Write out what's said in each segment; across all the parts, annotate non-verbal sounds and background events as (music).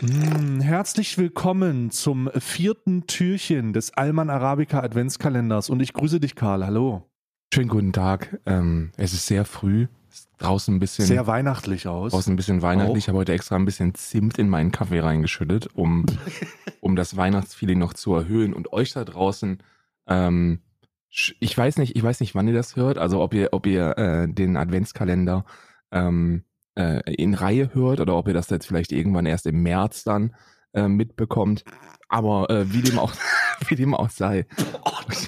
Mm, Herzlich willkommen zum vierten Türchen des Alman Arabica Adventskalenders und ich grüße dich, Karl. Hallo. Schönen guten Tag. Ähm, es ist sehr früh. Es ist draußen ein bisschen, Sehr weihnachtlich aus. draußen ein bisschen weihnachtlich. Ich habe heute extra ein bisschen Zimt in meinen Kaffee reingeschüttet, um, (laughs) um das Weihnachtsfeeling noch zu erhöhen. Und euch da draußen, ähm, ich weiß nicht, ich weiß nicht, wann ihr das hört. Also ob ihr, ob ihr äh, den Adventskalender ähm, äh, in Reihe hört oder ob ihr das jetzt vielleicht irgendwann erst im März dann äh, mitbekommt. Aber äh, wie dem auch, (laughs) wie dem auch sei.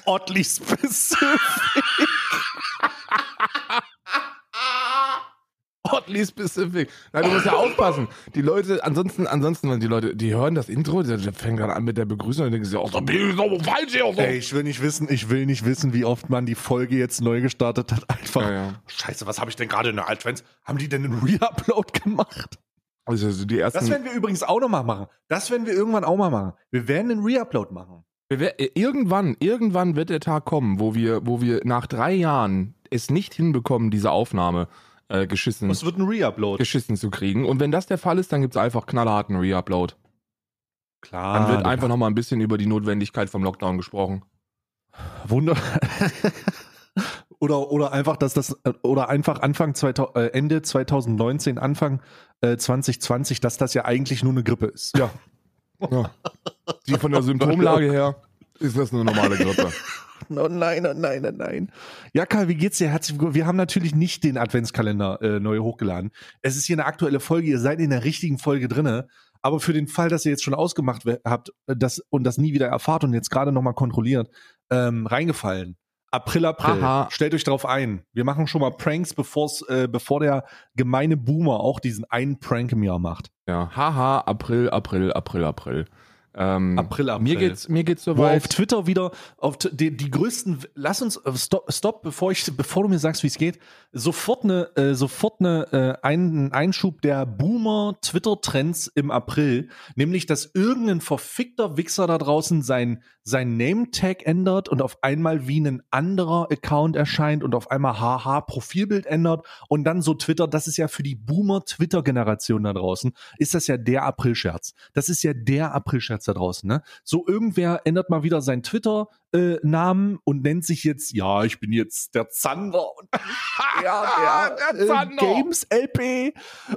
Oddly specific. Oddly specific. Nein, du musst ja aufpassen. Die Leute, ansonsten, ansonsten, wenn die Leute, die hören das Intro, der fängt gerade an mit der Begrüßung und denken sich, oh, da bin ich doch falsch hier. So. Ey, ich will nicht wissen, ich will nicht wissen, wie oft man die Folge jetzt neu gestartet hat. Einfach. Ja, ja. Scheiße, was habe ich denn gerade in der Advents? Haben die denn einen Reupload gemacht? Also so die ersten. Das werden wir übrigens auch noch mal machen. Das werden wir irgendwann auch mal machen. Wir werden einen Reupload machen. Wir wer- äh, irgendwann, irgendwann wird der Tag kommen, wo wir, wo wir nach drei Jahren es nicht hinbekommen, diese Aufnahme äh, geschissen, Es wird ein Reupload. geschissen zu kriegen. Und wenn das der Fall ist, dann gibt's einfach knallharten Reupload. Klar. Dann wird einfach noch mal ein bisschen über die Notwendigkeit vom Lockdown gesprochen. Wunder. (laughs) oder, oder einfach, dass das, oder einfach Anfang 2000, äh, Ende 2019, Anfang äh, 2020, dass das ja eigentlich nur eine Grippe ist. Ja. ja. Die von der (laughs) Symptomlage her ist das eine normale Grippe. (laughs) Oh nein, oh nein, oh nein. Ja, Karl, wie geht's dir? Herzlich willkommen. Wir haben natürlich nicht den Adventskalender äh, neu hochgeladen. Es ist hier eine aktuelle Folge. Ihr seid in der richtigen Folge drinne. Aber für den Fall, dass ihr jetzt schon ausgemacht habt äh, das, und das nie wieder erfahrt und jetzt gerade nochmal kontrolliert, ähm, reingefallen. April, April. Aha. Stellt euch drauf ein. Wir machen schon mal Pranks, äh, bevor der gemeine Boomer auch diesen einen Prank im Jahr macht. Ja, haha, April, April, April, April. Ähm, April, April. Mir geht's, mir geht's Wo soweit. auf Twitter wieder auf die, die größten lass uns äh, stopp, stopp bevor ich bevor du mir sagst wie es geht sofort eine äh, sofort eine äh, ein, ein Einschub der Boomer Twitter Trends im April nämlich dass irgendein verfickter Wichser da draußen sein sein Name Tag ändert und auf einmal wie ein anderer Account erscheint und auf einmal haha Profilbild ändert und dann so Twitter das ist ja für die Boomer Twitter Generation da draußen ist das ja der April Scherz das ist ja der April Scherz da draußen ne? So irgendwer ändert mal wieder seinen Twitter-Namen und nennt sich jetzt, ja, ich bin jetzt der Zander und (laughs) ja, der, Der Zander. Äh, Games LP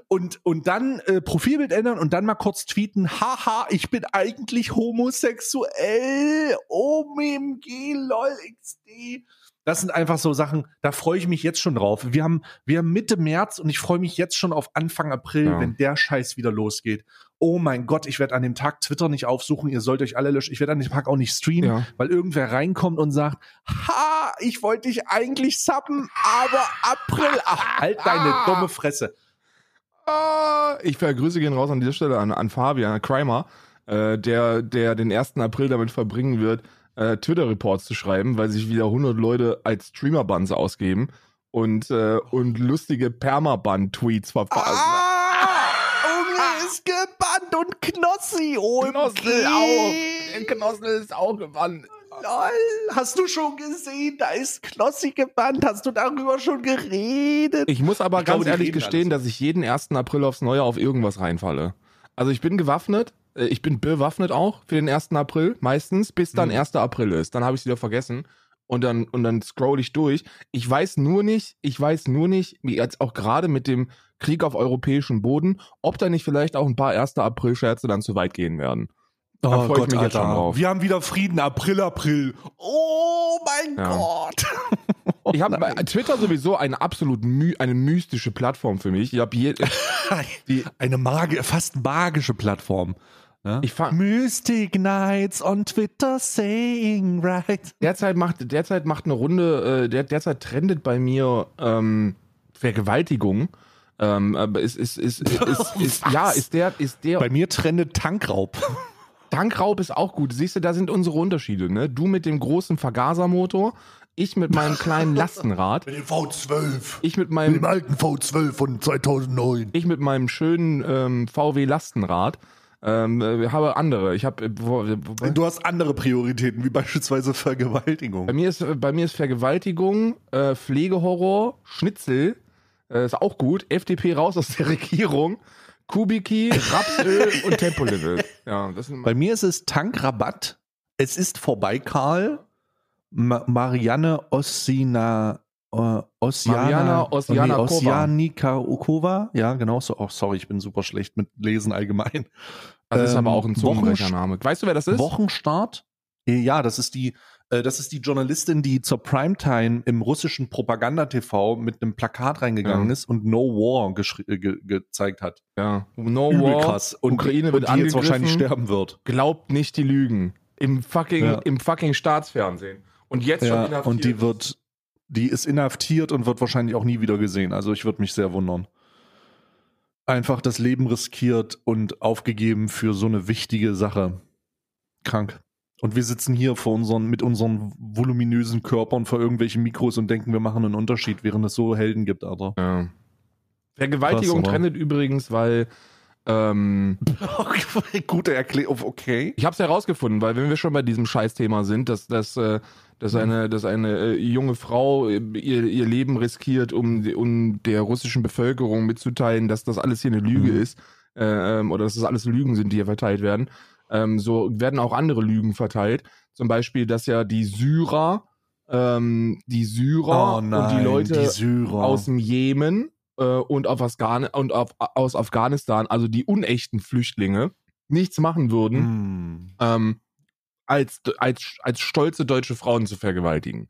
und, und dann äh, Profilbild ändern und dann mal kurz tweeten, haha, ich bin eigentlich homosexuell, OMG, lol, XD. Das sind einfach so Sachen, da freue ich mich jetzt schon drauf. Wir haben, wir haben Mitte März und ich freue mich jetzt schon auf Anfang April, Ja. wenn der Scheiß wieder losgeht. Oh mein Gott, ich werde an dem Tag Twitter nicht aufsuchen, ihr sollt euch alle löschen. Ich werde an dem Tag auch nicht streamen, Ja. weil irgendwer reinkommt und sagt, ha, ich wollte dich eigentlich subben, aber April, ach, halt deine (laughs) dumme Fresse. Ah, ich vergrüße gehen raus an dieser Stelle an, an Fabian, an Crimer, äh, der, der den 1. April damit verbringen wird, äh, Twitter-Reports zu schreiben, weil sich wieder 100 Leute als Streamer-Buns ausgeben und, äh, und lustige Permaban-Tweets verfassen. Ah, Unge ist gebannt und Knossi, oh Knossel auch. Der Knossel ist auch gewandt. Lol, hast du schon gesehen, da ist Knossi gebannt, hast du darüber schon geredet? Ich muss aber Ich glaube, ganz die ehrlich gestehen, dass ich jeden 1. April aufs Neue auf irgendwas reinfalle. Also ich bin gewaffnet, ich bin bewaffnet auch für den 1. April, meistens, bis dann Mhm. 1. April ist. Dann habe ich es wieder vergessen und dann, und dann scroll ich durch. Ich weiß nur nicht, ich weiß nur nicht, wie jetzt auch gerade mit dem Krieg auf europäischem Boden, ob da nicht vielleicht auch ein paar 1. April-Scherze dann zu weit gehen werden. Da freu ich mich jetzt schon drauf. Wir haben wieder Frieden, April, April. Oh mein Ja. Gott. Oh (laughs) Ich habe nein. Twitter sowieso eine absolut my eine mystische Plattform für mich. Ich habe je, (laughs) die, Eine magi fast magische Plattform. Ne? Ich fang- Mystic Nights on Twitter saying right. derzeit macht derzeit macht eine Runde, äh, der, derzeit trendet bei mir ähm, Vergewaltigung. Ähm, aber ist, ist, ist, ist, ist, (laughs) ist ja, ist der, ist der Bei mir trendet Tankraub. (laughs) Tankraub ist auch gut. Siehst du, da sind unsere Unterschiede, ne? Du mit dem großen Vergasermotor, ich mit meinem kleinen (laughs) Lastenrad, Mit dem V12. ich mit meinem, alten V12 von 2009. ich mit meinem schönen ähm, VW Lastenrad. Ähm, äh, ich habe andere. Ich habe. Du hast andere Prioritäten, wie beispielsweise Vergewaltigung. Bei mir ist, bei mir ist Vergewaltigung, äh, Pflegehorror, Schnitzel, äh, ist auch gut. FDP raus aus der (laughs) Regierung. Kubiki, Rapsöl (laughs) und Tempolimit. Ja, das sind Bei mir ist es Tankrabatt. Es ist vorbei, Karl. Ma Marianne Ossina. Äh, Ossiana, Mariana Ossiana nee, Ossianikova. Ja, genau so. Oh, sorry, ich bin super schlecht mit Lesen allgemein. das ist ähm, aber auch ein Zungenbrechername. Weißt du, wer das ist? Wochenstart. Ja, das ist die, äh, das ist die Journalistin, die zur Primetime im russischen Propaganda-TV mit einem Plakat reingegangen Ja. ist und No War äh, ge gezeigt hat. Ja. No Übel War. krass. Und, Ukraine wird und die jetzt wahrscheinlich sterben wird. Glaubt nicht die Lügen. Im fucking, Ja. im fucking Staatsfernsehen. Und jetzt schon Ja, inhaftiert. und die wird, die ist inhaftiert und wird wahrscheinlich auch nie wieder gesehen. Also ich würde mich sehr wundern. Einfach das Leben riskiert und aufgegeben für so eine wichtige Sache. Krank. Und wir sitzen hier vor unseren, mit unseren voluminösen Körpern vor irgendwelchen Mikros und denken, wir machen einen Unterschied, während es so Helden gibt, Alter. Ja. Vergewaltigung Krass, trennt übrigens, weil ähm, (laughs) Gute Erklärung, okay. ich habe es herausgefunden, weil wenn wir schon bei diesem Scheißthema sind, dass, dass, äh, dass eine, dass eine äh, junge Frau äh, ihr, ihr Leben riskiert, um, um der russischen Bevölkerung mitzuteilen, dass das alles hier eine Lüge Mhm. ist äh, oder dass das alles Lügen sind, die hier verteilt werden. Ähm, so werden auch andere Lügen verteilt. Zum Beispiel, dass ja die Syrer, ähm, die Syrer Oh nein, und die Leute die Syrer. aus dem Jemen äh, und, auf Afghan und auf, aus Afghanistan, also die unechten Flüchtlinge, nichts machen würden, Hm. ähm, als, als, als stolze deutsche Frauen zu vergewaltigen.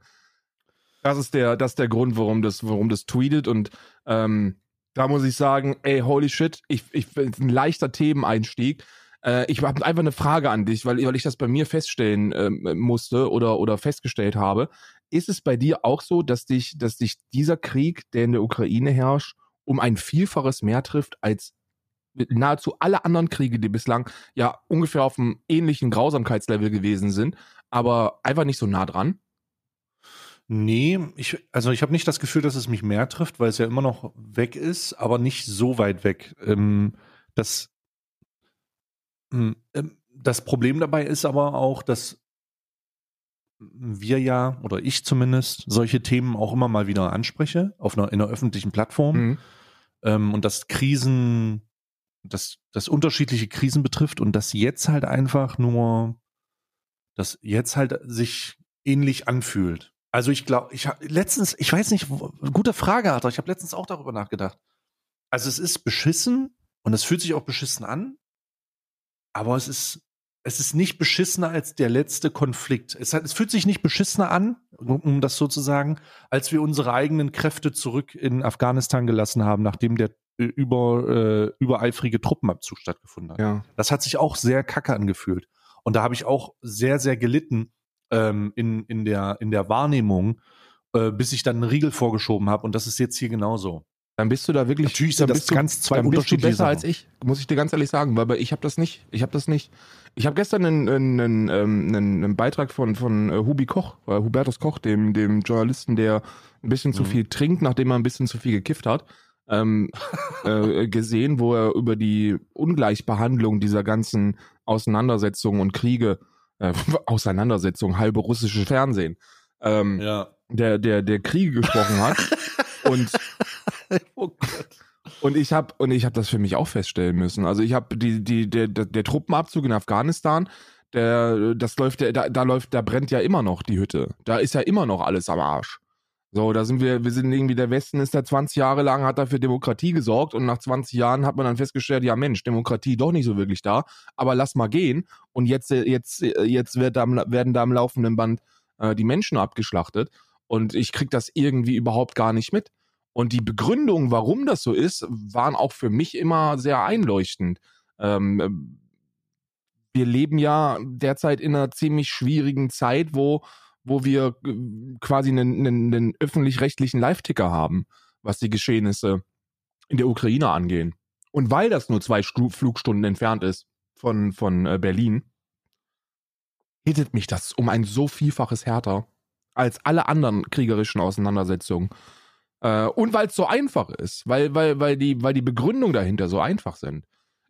Das ist der, das ist der Grund, warum das, warum das tweetet und ähm, da muss ich sagen, ey, holy shit, ich, ich ein leichter Themeneinstieg. Äh, ich habe einfach eine Frage an dich, weil, weil ich das bei mir feststellen ähm, musste oder, oder festgestellt habe. Ist es bei dir auch so, dass dich, dass dich dieser Krieg, der in der Ukraine herrscht, um ein Vielfaches mehr trifft als nahezu alle anderen Kriege, die bislang ja ungefähr auf einem ähnlichen Grausamkeitslevel gewesen sind, aber einfach nicht so nah dran? Nee, ich, also ich habe nicht das Gefühl, dass es mich mehr trifft, weil es ja immer noch weg ist, aber nicht so weit weg. Ähm, das, ähm, ähm, das Problem dabei ist aber auch, dass wir ja, oder ich zumindest, solche Themen auch immer mal wieder anspreche, auf einer, in einer öffentlichen Plattform. Mhm. ähm, und dass Krisen, dass das unterschiedliche Krisen betrifft und dass jetzt halt einfach nur, dass jetzt halt sich ähnlich anfühlt. Also ich glaube, ich habe letztens, ich weiß nicht, gute Frage hat ich habe letztens auch darüber nachgedacht. Also es ist beschissen und es fühlt sich auch beschissen an, aber es ist es ist nicht beschissener als der letzte Konflikt. Es, hat, es fühlt sich nicht beschissener an, um, das so zu sagen, als wir unsere eigenen Kräfte zurück in Afghanistan gelassen haben, nachdem der über, äh, übereifrige Truppenabzug stattgefunden hat. Ja. Das hat sich auch sehr kacke angefühlt. Und da habe ich auch sehr, sehr gelitten ähm, in, in, der, in der Wahrnehmung, äh, bis ich dann einen Riegel vorgeschoben habe. Und das ist jetzt hier genauso. Dann bist du da wirklich Natürlich dann sind das bist du, ganz zwei dann bist du besser Sachen. als ich, muss ich dir ganz ehrlich sagen, weil ich habe das nicht. Ich habe das nicht. Ich habe gestern einen, einen, einen, ähm, einen, einen Beitrag von von äh, Hubi Koch, äh, Hubertus Koch, dem dem Journalisten, der ein bisschen zu Mhm. viel trinkt, nachdem er ein bisschen zu viel gekifft hat, ähm, äh, gesehen, wo er über die Ungleichbehandlung dieser ganzen Auseinandersetzungen und Kriege, äh, (laughs) Auseinandersetzungen, halbe russische Fernsehen, ähm, Ja. der der der Kriege gesprochen hat und (laughs) Oh und ich habe und ich habe das für mich auch feststellen müssen. Also ich habe die die der, der Truppenabzug in Afghanistan, der das läuft da, da läuft da brennt ja immer noch die Hütte. Da ist ja immer noch alles am Arsch. So, da sind wir wir sind irgendwie der Westen ist da 20 Jahre lang hat da für Demokratie gesorgt und nach 20 Jahren hat man dann festgestellt, ja Mensch, Demokratie doch nicht so wirklich da, aber lass mal gehen und jetzt jetzt jetzt wird da, werden da am laufenden Band äh, die Menschen abgeschlachtet und ich krieg das irgendwie überhaupt gar nicht mit. Und die Begründung, warum das so ist, waren auch für mich immer sehr einleuchtend. Ähm, ähm, wir leben ja derzeit in einer ziemlich schwierigen Zeit, wo, wo wir äh, quasi einen, einen, einen öffentlich-rechtlichen Live-Ticker haben, was die Geschehnisse in der Ukraine angehen. Und weil das nur zwei Stu Flugstunden entfernt ist von, von äh, Berlin, hittet mich das um ein so vielfaches härter als alle anderen kriegerischen Auseinandersetzungen. Äh, und weil es so einfach ist, weil, weil, weil, die, weil die Begründungen dahinter so einfach sind.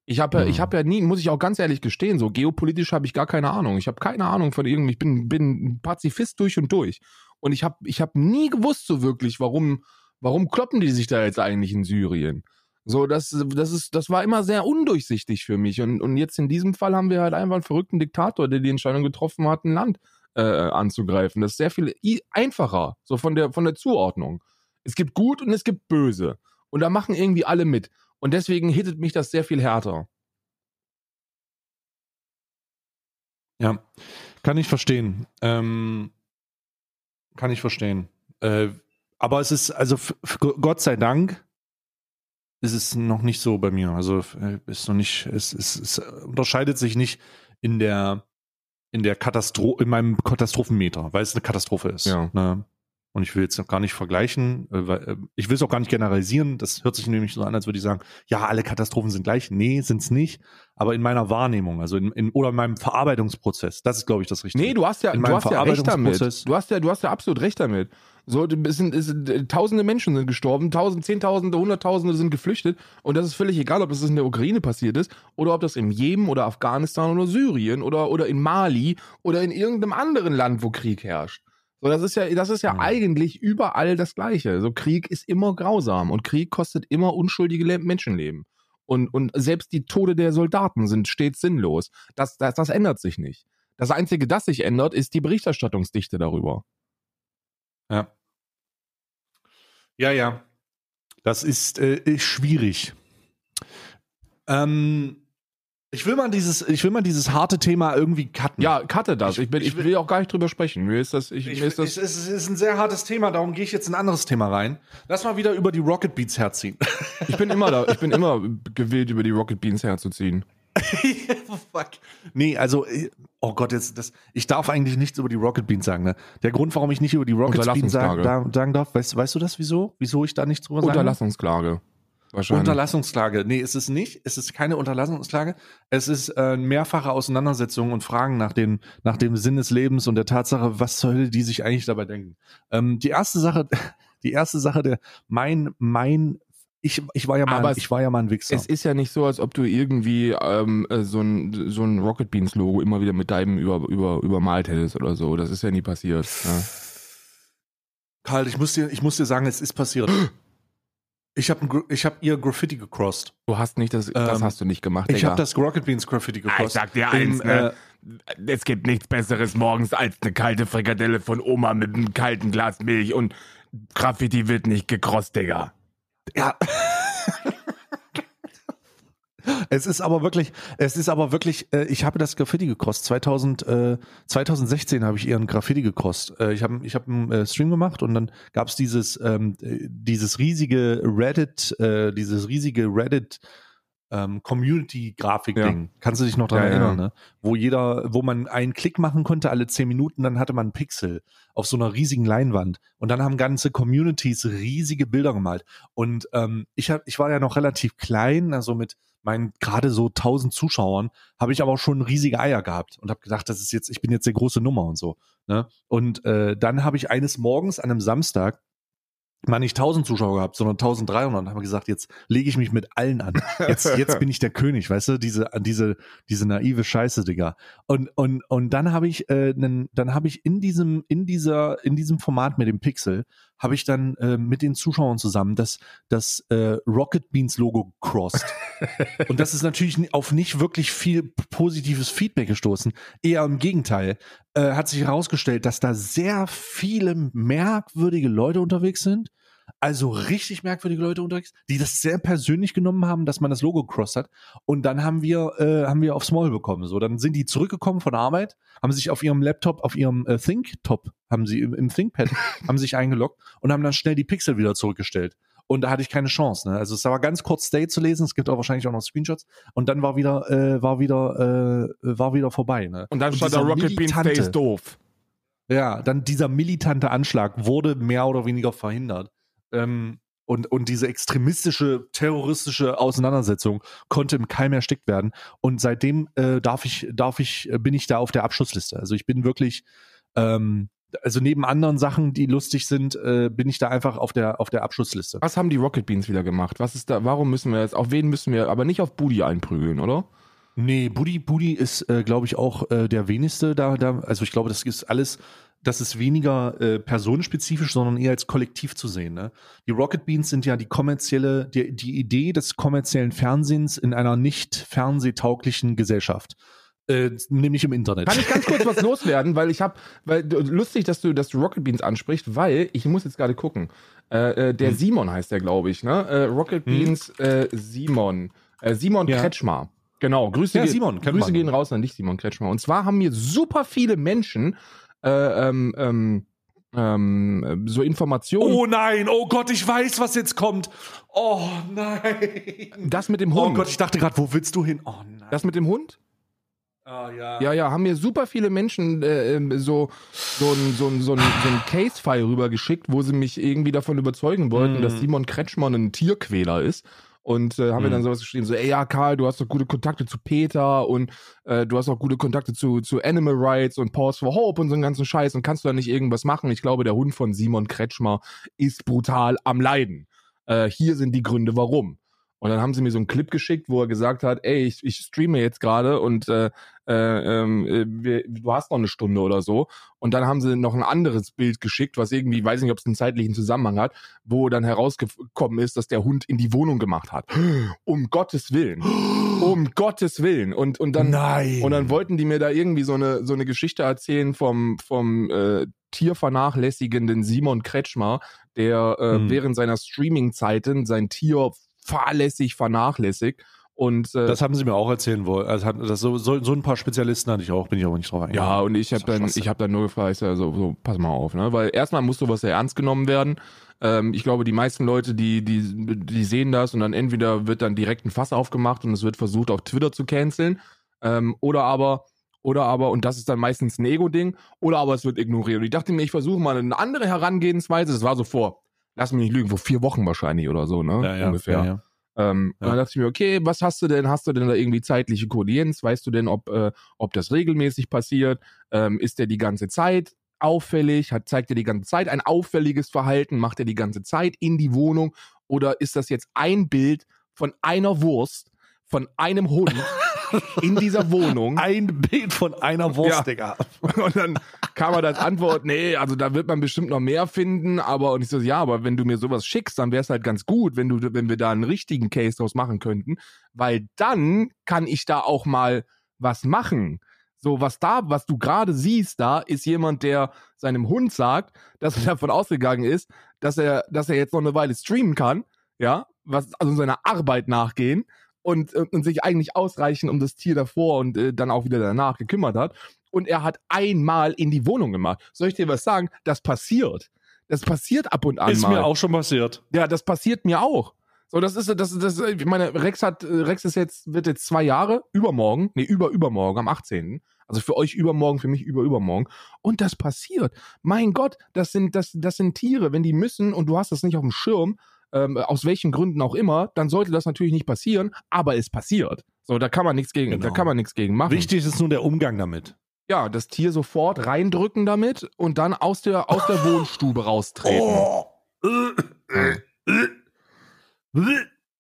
Ich habe ja, ich habe ja nie, muss ich auch ganz ehrlich gestehen, so geopolitisch habe ich gar keine Ahnung. Ich habe keine Ahnung von irgendwie, ich bin, bin Pazifist durch und durch. Und ich habe ich hab nie gewusst so wirklich, warum, warum kloppen die sich da jetzt eigentlich in Syrien? So, das, das ist, das war immer sehr undurchsichtig für mich. Und, und jetzt in diesem Fall haben wir halt einfach einen verrückten Diktator, der die Entscheidung getroffen hat, ein Land äh, anzugreifen. Das ist sehr viel einfacher, so von der, von der Zuordnung. Es gibt gut und es gibt böse. Und da machen irgendwie alle mit. Und deswegen hittet mich das sehr viel härter. Ja, kann ich verstehen. Ähm, kann ich verstehen. Äh, aber es ist, also Gott sei Dank, ist es noch nicht so bei mir. Also äh, ist noch nicht, es, es, es unterscheidet sich nicht in der in der Katastrophe, in meinem Katastrophenmeter, weil es eine Katastrophe ist. Ja. Ne? Und ich will jetzt noch gar nicht vergleichen, äh, weil, äh, ich will es auch gar nicht generalisieren. Das hört sich nämlich so an, als würde ich sagen, ja, alle Katastrophen sind gleich. Nee, sind es nicht. Aber in meiner Wahrnehmung, also in, in oder in meinem Verarbeitungsprozess, das ist, glaube ich, das Richtige. Nee, du hast ja, du hast ja recht damit. Du hast ja, du hast ja absolut recht damit. So, es sind, es sind, tausende Menschen sind gestorben, tausend, zehntausende, hunderttausende sind geflüchtet. Und das ist völlig egal, ob das in der Ukraine passiert ist oder ob das im Jemen oder Afghanistan oder Syrien oder, oder in Mali oder in irgendeinem anderen Land, wo Krieg herrscht. So, das ist ja, das ist ja mhm. eigentlich überall das Gleiche. So, Krieg ist immer grausam und Krieg kostet immer unschuldige Menschenleben. Und, und selbst die Tode der Soldaten sind stets sinnlos. Das, das, das ändert sich nicht. Das Einzige, das sich ändert, ist die Berichterstattungsdichte darüber. Ja. Ja, ja. Das ist, äh, ist schwierig. Ähm, ich will mal dieses, ich will mal dieses harte Thema irgendwie cutten. Ja, cutte das. Ich, bin, ich, will, auch gar nicht drüber sprechen. Mir ist das, ich, ich, mir ist das. Ich, es ist ein sehr hartes Thema, darum gehe ich jetzt in ein anderes Thema rein. Lass mal wieder über die Rocket Beats herziehen. Ich bin immer da, ich bin immer gewillt, über die Rocket Beans herzuziehen. (laughs) Fuck. Nee, also, äh, oh Gott, jetzt, das, ich darf eigentlich nichts über die Rocket Beans sagen, ne? Der Grund, warum ich nicht über die Rocket Beans sagen, sagen darf, weißt, weißt du das, wieso? Wieso ich da nichts drüber sage? Unterlassungsklage. Unterlassungsklage. Nee, es ist nicht. Es ist keine Unterlassungsklage. Es ist äh, mehrfache Auseinandersetzungen und Fragen nach, den, nach dem Sinn des Lebens und der Tatsache, was Hölle die sich eigentlich dabei denken. Ähm, die erste Sache, (laughs) die erste Sache, der mein, mein ich, ich, war ja mal, ich war ja mal ein Wichser. Es ist ja nicht so, als ob du irgendwie ähm, äh, so, ein, so ein Rocket Beans Logo immer wieder mit deinem über, über, übermalt hättest oder so. Das ist ja nie passiert. Ja. Karl, ich muss dir, ich muss dir sagen, es ist passiert. (gasps) Ich habe ich hab ihr Graffiti gecrossed. Du hast nicht das, das ähm, hast du nicht gemacht. Ich habe das Rocket Beans Graffiti gecrossed. Ich sag dir eins, Im, ne? Äh, es gibt nichts Besseres morgens als eine kalte Frikadelle von Oma mit einem kalten Glas Milch und Graffiti wird nicht gecrossed, Digga. Ja. Es ist aber wirklich, es ist aber wirklich, äh, ich habe das Graffiti gekostet. 2000, äh, 2016 habe ich ihren Graffiti gekostet. Äh, ich habe ich hab einen äh, Stream gemacht und dann gab es dieses, ähm, dieses riesige Reddit, äh, dieses riesige Reddit ähm, Community-Grafik-Ding. Ja. Kannst du dich noch daran ja, erinnern, ja. ne? Wo jeder, wo man einen Klick machen konnte alle zehn Minuten, dann hatte man einen Pixel auf so einer riesigen Leinwand. Und dann haben ganze Communities riesige Bilder gemalt. Und ähm, ich hab, ich war ja noch relativ klein, also mit meinen gerade so 1000 Zuschauern, habe ich aber auch schon riesige Eier gehabt und habe gedacht, das ist jetzt, ich bin jetzt der große Nummer und so. Ne? Und äh, dann habe ich eines Morgens an einem Samstag mal nicht 1000 Zuschauer gehabt, sondern 1300 und habe gesagt, jetzt lege ich mich mit allen an. Jetzt, jetzt (laughs) bin ich der König, weißt du, diese, diese, diese naive Scheiße, Digga. Und, und, und dann habe ich, äh, nen, dann habe ich in diesem, in dieser, in diesem Format mit dem Pixel, habe ich dann äh, mit den Zuschauern zusammen das, das äh, Rocket Beans Logo crossed. (laughs) und das ist natürlich auf nicht wirklich viel positives Feedback gestoßen. Eher im Gegenteil. Äh, hat sich herausgestellt, dass da sehr viele merkwürdige Leute unterwegs sind also richtig merkwürdige Leute unterwegs, die das sehr persönlich genommen haben, dass man das Logo cross hat. Und dann haben wir, äh, haben wir aufs Maul bekommen. So, dann sind die zurückgekommen von der Arbeit, haben sich auf ihrem Laptop, auf ihrem äh, ThinkTop, haben sie im, im ThinkPad, (laughs) haben sich eingeloggt und haben dann schnell die Pixel wieder zurückgestellt. Und da hatte ich keine Chance. Ne? Also es war ganz kurz Stay zu lesen. Es gibt auch wahrscheinlich auch noch Screenshots. Und dann war wieder, äh, war wieder, äh, war wieder vorbei. Ne? Und dann stand da Rocket Bean Stays doof. Ja, dann dieser militante Anschlag wurde mehr oder weniger verhindert. Ähm, und, und diese extremistische, terroristische Auseinandersetzung konnte im Keim erstickt werden. Und seitdem äh, darf ich, darf ich, bin ich da auf der Abschlussliste. Also ich bin wirklich, ähm, also neben anderen Sachen, die lustig sind, äh, bin ich da einfach auf der auf der Abschlussliste. Was haben die Rocket Beans wieder gemacht? Was ist da, warum müssen wir jetzt, auf wen müssen wir, aber nicht auf Booty einprügeln, oder? Nee, Budi, Budi ist, äh, glaube ich, auch äh, der wenigste da, da. Also ich glaube, das ist alles, das ist weniger äh, personenspezifisch, sondern eher als Kollektiv zu sehen. Ne? Die Rocket Beans sind ja die kommerzielle, die, die Idee des kommerziellen Fernsehens in einer nicht fernsehtauglichen Gesellschaft. Äh, nämlich im Internet. Kann ich ganz kurz was loswerden, weil ich habe, weil lustig, dass du, dass du Rocket Beans ansprichst, weil ich muss jetzt gerade gucken. Äh, äh, der hm. Simon heißt der, glaube ich, ne? Äh, Rocket hm. Beans hm. Simon. Simon ja. Kretschmar. Genau, Grüße, ja, Simon, Grüße gehen raus an dich, Simon Kretschmer. Und zwar haben mir super viele Menschen äh, ähm, ähm, ähm, so Informationen. Oh nein, oh Gott, ich weiß, was jetzt kommt. Oh nein. Das mit dem Hund. Oh Gott, ich dachte gerade, wo willst du hin? Oh nein. Das mit dem Hund? Ah, ja. Ja, ja, haben mir super viele Menschen äh, ähm, so, so ein, so ein, so ein, so ein Case-File rübergeschickt, wo sie mich irgendwie davon überzeugen wollten, mm. dass Simon Kretschmann ein Tierquäler ist und äh, haben mhm. mir dann sowas geschrieben, so, ey, ja, Karl, du hast doch gute Kontakte zu Peter und äh, du hast auch gute Kontakte zu, zu Animal Rights und Pause for Hope und so einen ganzen Scheiß und kannst du da nicht irgendwas machen? Ich glaube, der Hund von Simon Kretschmer ist brutal am Leiden. Äh, hier sind die Gründe, warum. Und dann haben sie mir so einen Clip geschickt, wo er gesagt hat, ey, ich, ich streame jetzt gerade und äh, äh, ähm, äh, wir, du hast noch eine Stunde oder so. Und dann haben sie noch ein anderes Bild geschickt, was irgendwie, weiß nicht, ob es einen zeitlichen Zusammenhang hat, wo dann herausgekommen ist, dass der Hund in die Wohnung gemacht hat. Um Gottes Willen. Um Gottes Willen. Und, und dann, Nein. und dann wollten die mir da irgendwie so eine, so eine Geschichte erzählen vom, vom äh, tiervernachlässigenden Simon Kretschmer, der äh, hm. während seiner Streaming-Zeiten sein Tier fahrlässig vernachlässigt. Und, äh, das haben sie mir auch erzählen wollen. Also das, so, so, so ein paar Spezialisten hatte ich auch, bin ich aber nicht drauf eingegangen. Ja, und ich habe dann, ich habe dann nur gefragt, also, so, pass mal auf, ne? Weil erstmal muss sowas sehr ernst genommen werden. Ähm, ich glaube, die meisten Leute, die, die, die sehen das und dann entweder wird dann direkt ein Fass aufgemacht und es wird versucht, auf Twitter zu canceln. Ähm, oder aber, oder aber, und das ist dann meistens ein Ego-Ding, oder aber es wird ignoriert. Und ich dachte mir, ich versuche mal eine andere Herangehensweise. Das war so vor lass mich nicht lügen, vor vier Wochen wahrscheinlich oder so, ne? Ja, ja, Ungefähr. Ja. Ähm, ja. Und dann dachte ich mir, okay, was hast du denn? Hast du denn da irgendwie zeitliche Koordinenz? Weißt du denn, ob, äh, ob das regelmäßig passiert? Ähm, ist der die ganze Zeit auffällig? Hat, zeigt er die ganze Zeit ein auffälliges Verhalten? Macht er die ganze Zeit in die Wohnung? Oder ist das jetzt ein Bild von einer Wurst, von einem Hund? (laughs) in dieser Wohnung. Ein Bild von einer Wurst, ja. Digga. Und dann kam er als Antwort, nee, also da wird man bestimmt noch mehr finden, aber und ich so, ja, aber wenn du mir sowas schickst, dann wäre es halt ganz gut, wenn du, wenn wir da einen richtigen Case draus machen könnten, weil dann kann ich da auch mal was machen. So, was da, was du gerade siehst, da ist jemand, der seinem Hund sagt, dass er davon ausgegangen ist, dass er, dass er jetzt noch eine Weile streamen kann, ja, was, also seiner Arbeit nachgehen und, und, und sich eigentlich ausreichend um das Tier davor und äh, dann auch wieder danach gekümmert hat. Und er hat einmal in die Wohnung gemacht. Soll ich dir was sagen? Das passiert. Das passiert ab und an ist mal. Mir auch schon passiert. Ja, das passiert mir auch. So, das ist, das, das, ich meine, Rex hat, Rex ist jetzt, wird jetzt zwei Jahre, übermorgen, nee, über, übermorgen, am 18. Also für euch übermorgen, für mich über, übermorgen. Und das passiert. Mein Gott, das sind, das, das sind Tiere, wenn die müssen und du hast das nicht auf dem Schirm, ähm, aus welchen Gründen auch immer, dann sollte das natürlich nicht passieren, aber es passiert. So, da kann man nichts gegen, genau. da kann man nichts gegen machen. Wichtig ist nur der Umgang damit. Ja, das Tier sofort reindrücken damit und dann aus der, aus der (laughs) Wohnstube raustreten. Oh.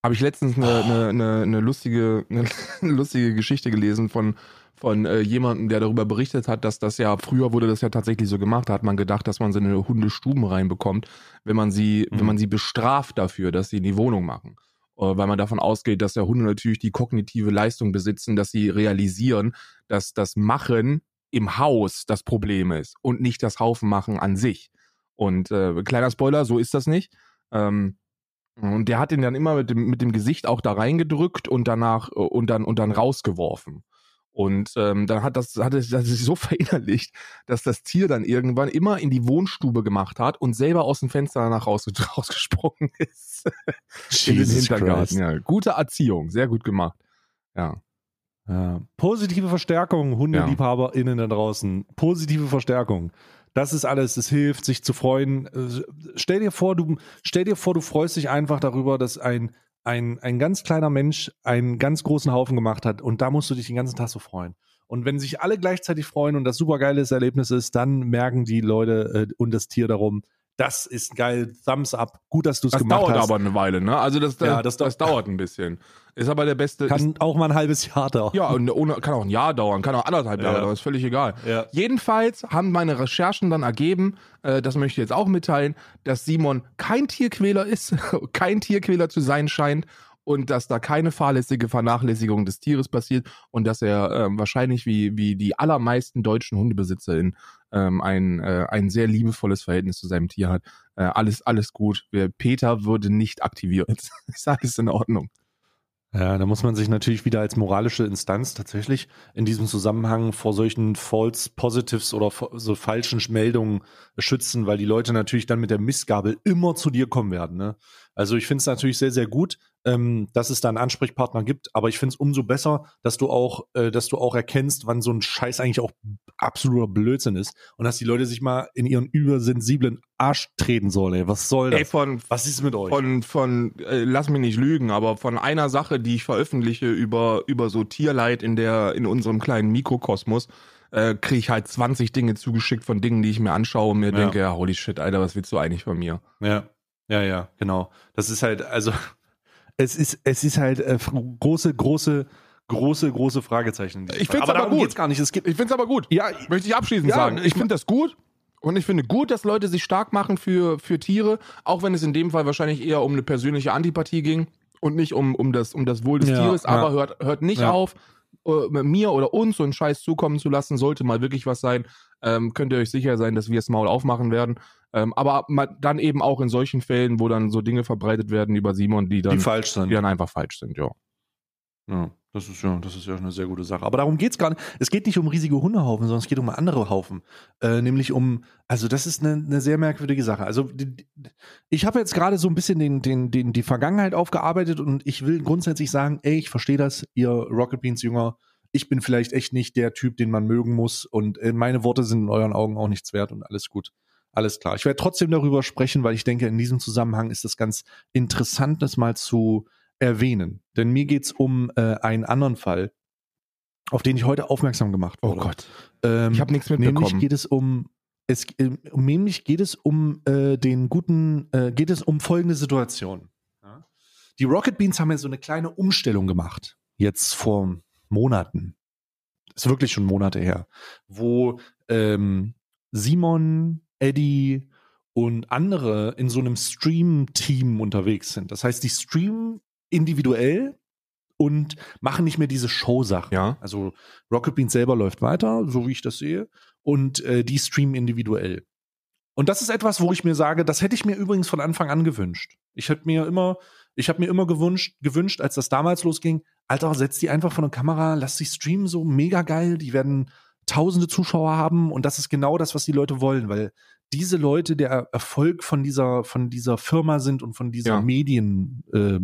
Habe ich letztens eine, eine, eine, eine lustige, (laughs) eine, lustige Geschichte gelesen von von äh, jemandem, der darüber berichtet hat, dass das ja, früher wurde das ja tatsächlich so gemacht, da hat man gedacht, dass man so eine Hundestuben reinbekommt, wenn man sie, mhm. wenn man sie bestraft dafür, dass sie in die Wohnung machen. Äh, weil man davon ausgeht, dass der Hunde natürlich die kognitive Leistung besitzen, dass sie realisieren, dass das Machen im Haus das Problem ist und nicht das Haufenmachen an sich. Und äh, kleiner Spoiler, so ist das nicht. Ähm, und der hat ihn dann immer mit dem, mit dem Gesicht auch da reingedrückt und danach äh, und dann und dann rausgeworfen. Und ähm, dann hat das, hat es das sich so (laughs) verinnerlicht, dass das Tier dann irgendwann immer in die Wohnstube gemacht hat und selber aus dem Fenster danach raus, (laughs) rausgesprungen ist. in den Hintergarten. Ja, gute Erziehung, sehr gut gemacht. Ja. ja. Positive Verstärkung, HundeliebhaberInnen da draußen. Positive Verstärkung. Das ist alles, es hilft, sich zu freuen. Äh, stell dir vor, du, stell dir vor, du freust dich einfach darüber, dass ein ein, ein ganz kleiner Mensch einen ganz großen Haufen gemacht hat und da musst du dich den ganzen Tag so freuen. Und wenn sich alle gleichzeitig freuen und das supergeiles Erlebnis ist, dann merken die Leute äh, und das Tier darum, das ist geil, Thumbs up, gut, dass du es Das gemacht dauert hast. aber eine Weile, ne? Also das, Ja, das, das das, dau- dauert ein bisschen. Ist aber der beste. Kann auch mal ein halbes Jahr dauern. Ja, und ohne, kann auch ein Jahr dauern, kann auch anderthalb Jahre Ja. dauern, ist völlig egal. Ja. Jedenfalls haben meine Recherchen dann ergeben, äh, das möchte ich jetzt auch mitteilen, dass Simon kein Tierquäler ist, (laughs) kein Tierquäler zu sein scheint und dass da keine fahrlässige Vernachlässigung des Tieres passiert und dass er ähm, wahrscheinlich wie, wie die allermeisten deutschen HundebesitzerInnen ähm, ein, äh, ein sehr liebevolles Verhältnis zu seinem Tier hat. Äh, alles, alles gut. Peter würde nicht aktiviert. (laughs) ist alles in Ordnung. Ja, da muss man sich natürlich wieder als moralische Instanz tatsächlich in diesem Zusammenhang vor solchen False Positives oder so falschen Meldungen schützen, weil die Leute natürlich dann mit der Mistgabel immer zu dir kommen werden. Ne? Also ich finde es natürlich sehr, sehr gut, ähm, dass es da einen Ansprechpartner gibt, aber ich finde es umso besser, dass du auch, äh, dass du auch erkennst, wann so ein Scheiß eigentlich auch absoluter Blödsinn ist und dass die Leute sich mal in ihren übersensiblen Arsch treten sollen. Ey. Was soll das? Ey, von, Was ist mit euch? von, von äh, lass mich nicht lügen, aber von einer Sache, die ich veröffentliche über, über so Tierleid in der, in unserem kleinen Mikrokosmos, äh, kriege ich halt 20 Dinge zugeschickt von Dingen, die ich mir anschaue und mir Ja. denke, ja, holy shit, Alter, was willst du eigentlich von mir? Ja, ja, ja, genau. Das ist halt, also es ist, es ist halt äh, große, große, große, große Fragezeichen. Ich Fall. find's aber darum gut. geht's gar nicht. Es gibt, Ich find's aber gut. ja, Möchte ich abschließend Ja, sagen. ich finde das gut. Und ich finde gut, dass Leute sich stark machen für, für Tiere, auch wenn es in dem Fall wahrscheinlich eher um eine persönliche Antipathie ging und nicht um, um, das, um das Wohl des Ja, Tieres. Aber ja. hört, hört nicht Ja. auf, äh, mir oder uns so einen Scheiß zukommen zu lassen. Sollte mal wirklich was sein, ähm, könnt ihr euch sicher sein, dass wir das Maul aufmachen werden. Ähm, aber dann eben auch in solchen Fällen, wo dann so Dinge verbreitet werden über Simon, die dann, die falsch sind. die dann einfach falsch sind, ja. Ja, das ist ja, das ist ja eine sehr gute Sache. Aber darum geht's gar nicht. Es geht nicht um riesige Hundehaufen, sondern es geht um andere Haufen. Äh, nämlich um, also das ist eine, eine sehr merkwürdige Sache. Also die, die, ich habe jetzt gerade so ein bisschen den, den, den, die Vergangenheit aufgearbeitet und ich will grundsätzlich sagen, ey, ich verstehe das, ihr Rocket Beans Jünger. Ich bin vielleicht echt nicht der Typ, den man mögen muss und äh, meine Worte sind in euren Augen auch nichts wert und alles gut. Alles klar. Ich werde trotzdem darüber sprechen, weil ich denke, in diesem Zusammenhang ist es ganz interessant, das mal zu erwähnen. Denn mir geht's um äh, einen anderen Fall, auf den ich heute aufmerksam gemacht Oh wurde. Gott. Ähm, Ich habe nichts nämlich mitbekommen. geht es um es ähm, nämlich geht es um äh, den guten äh, geht es um folgende Situation. Ja? Die Rocket Beans haben ja so eine kleine Umstellung gemacht jetzt vor Monaten. Ist wirklich schon Monate her, wo ähm, Simon, Eddie und andere in so einem Stream-Team unterwegs sind. Das heißt, die streamen individuell und machen nicht mehr diese Show-Sachen. Ja. Also Rocket Beans selber läuft weiter, so wie ich das sehe, und äh, die streamen individuell. Und das ist etwas, wo ich mir sage, das hätte ich mir übrigens von Anfang an gewünscht. Ich hätte mir immer, ich habe mir immer gewünscht, gewünscht, als das damals losging, Alter, setz die einfach vor eine Kamera, lass sie streamen, so mega geil, die werden tausende Zuschauer haben und das ist genau das, was die Leute wollen, weil diese Leute der Erfolg von dieser, von dieser Firma sind und von dieser Ja. Medien äh,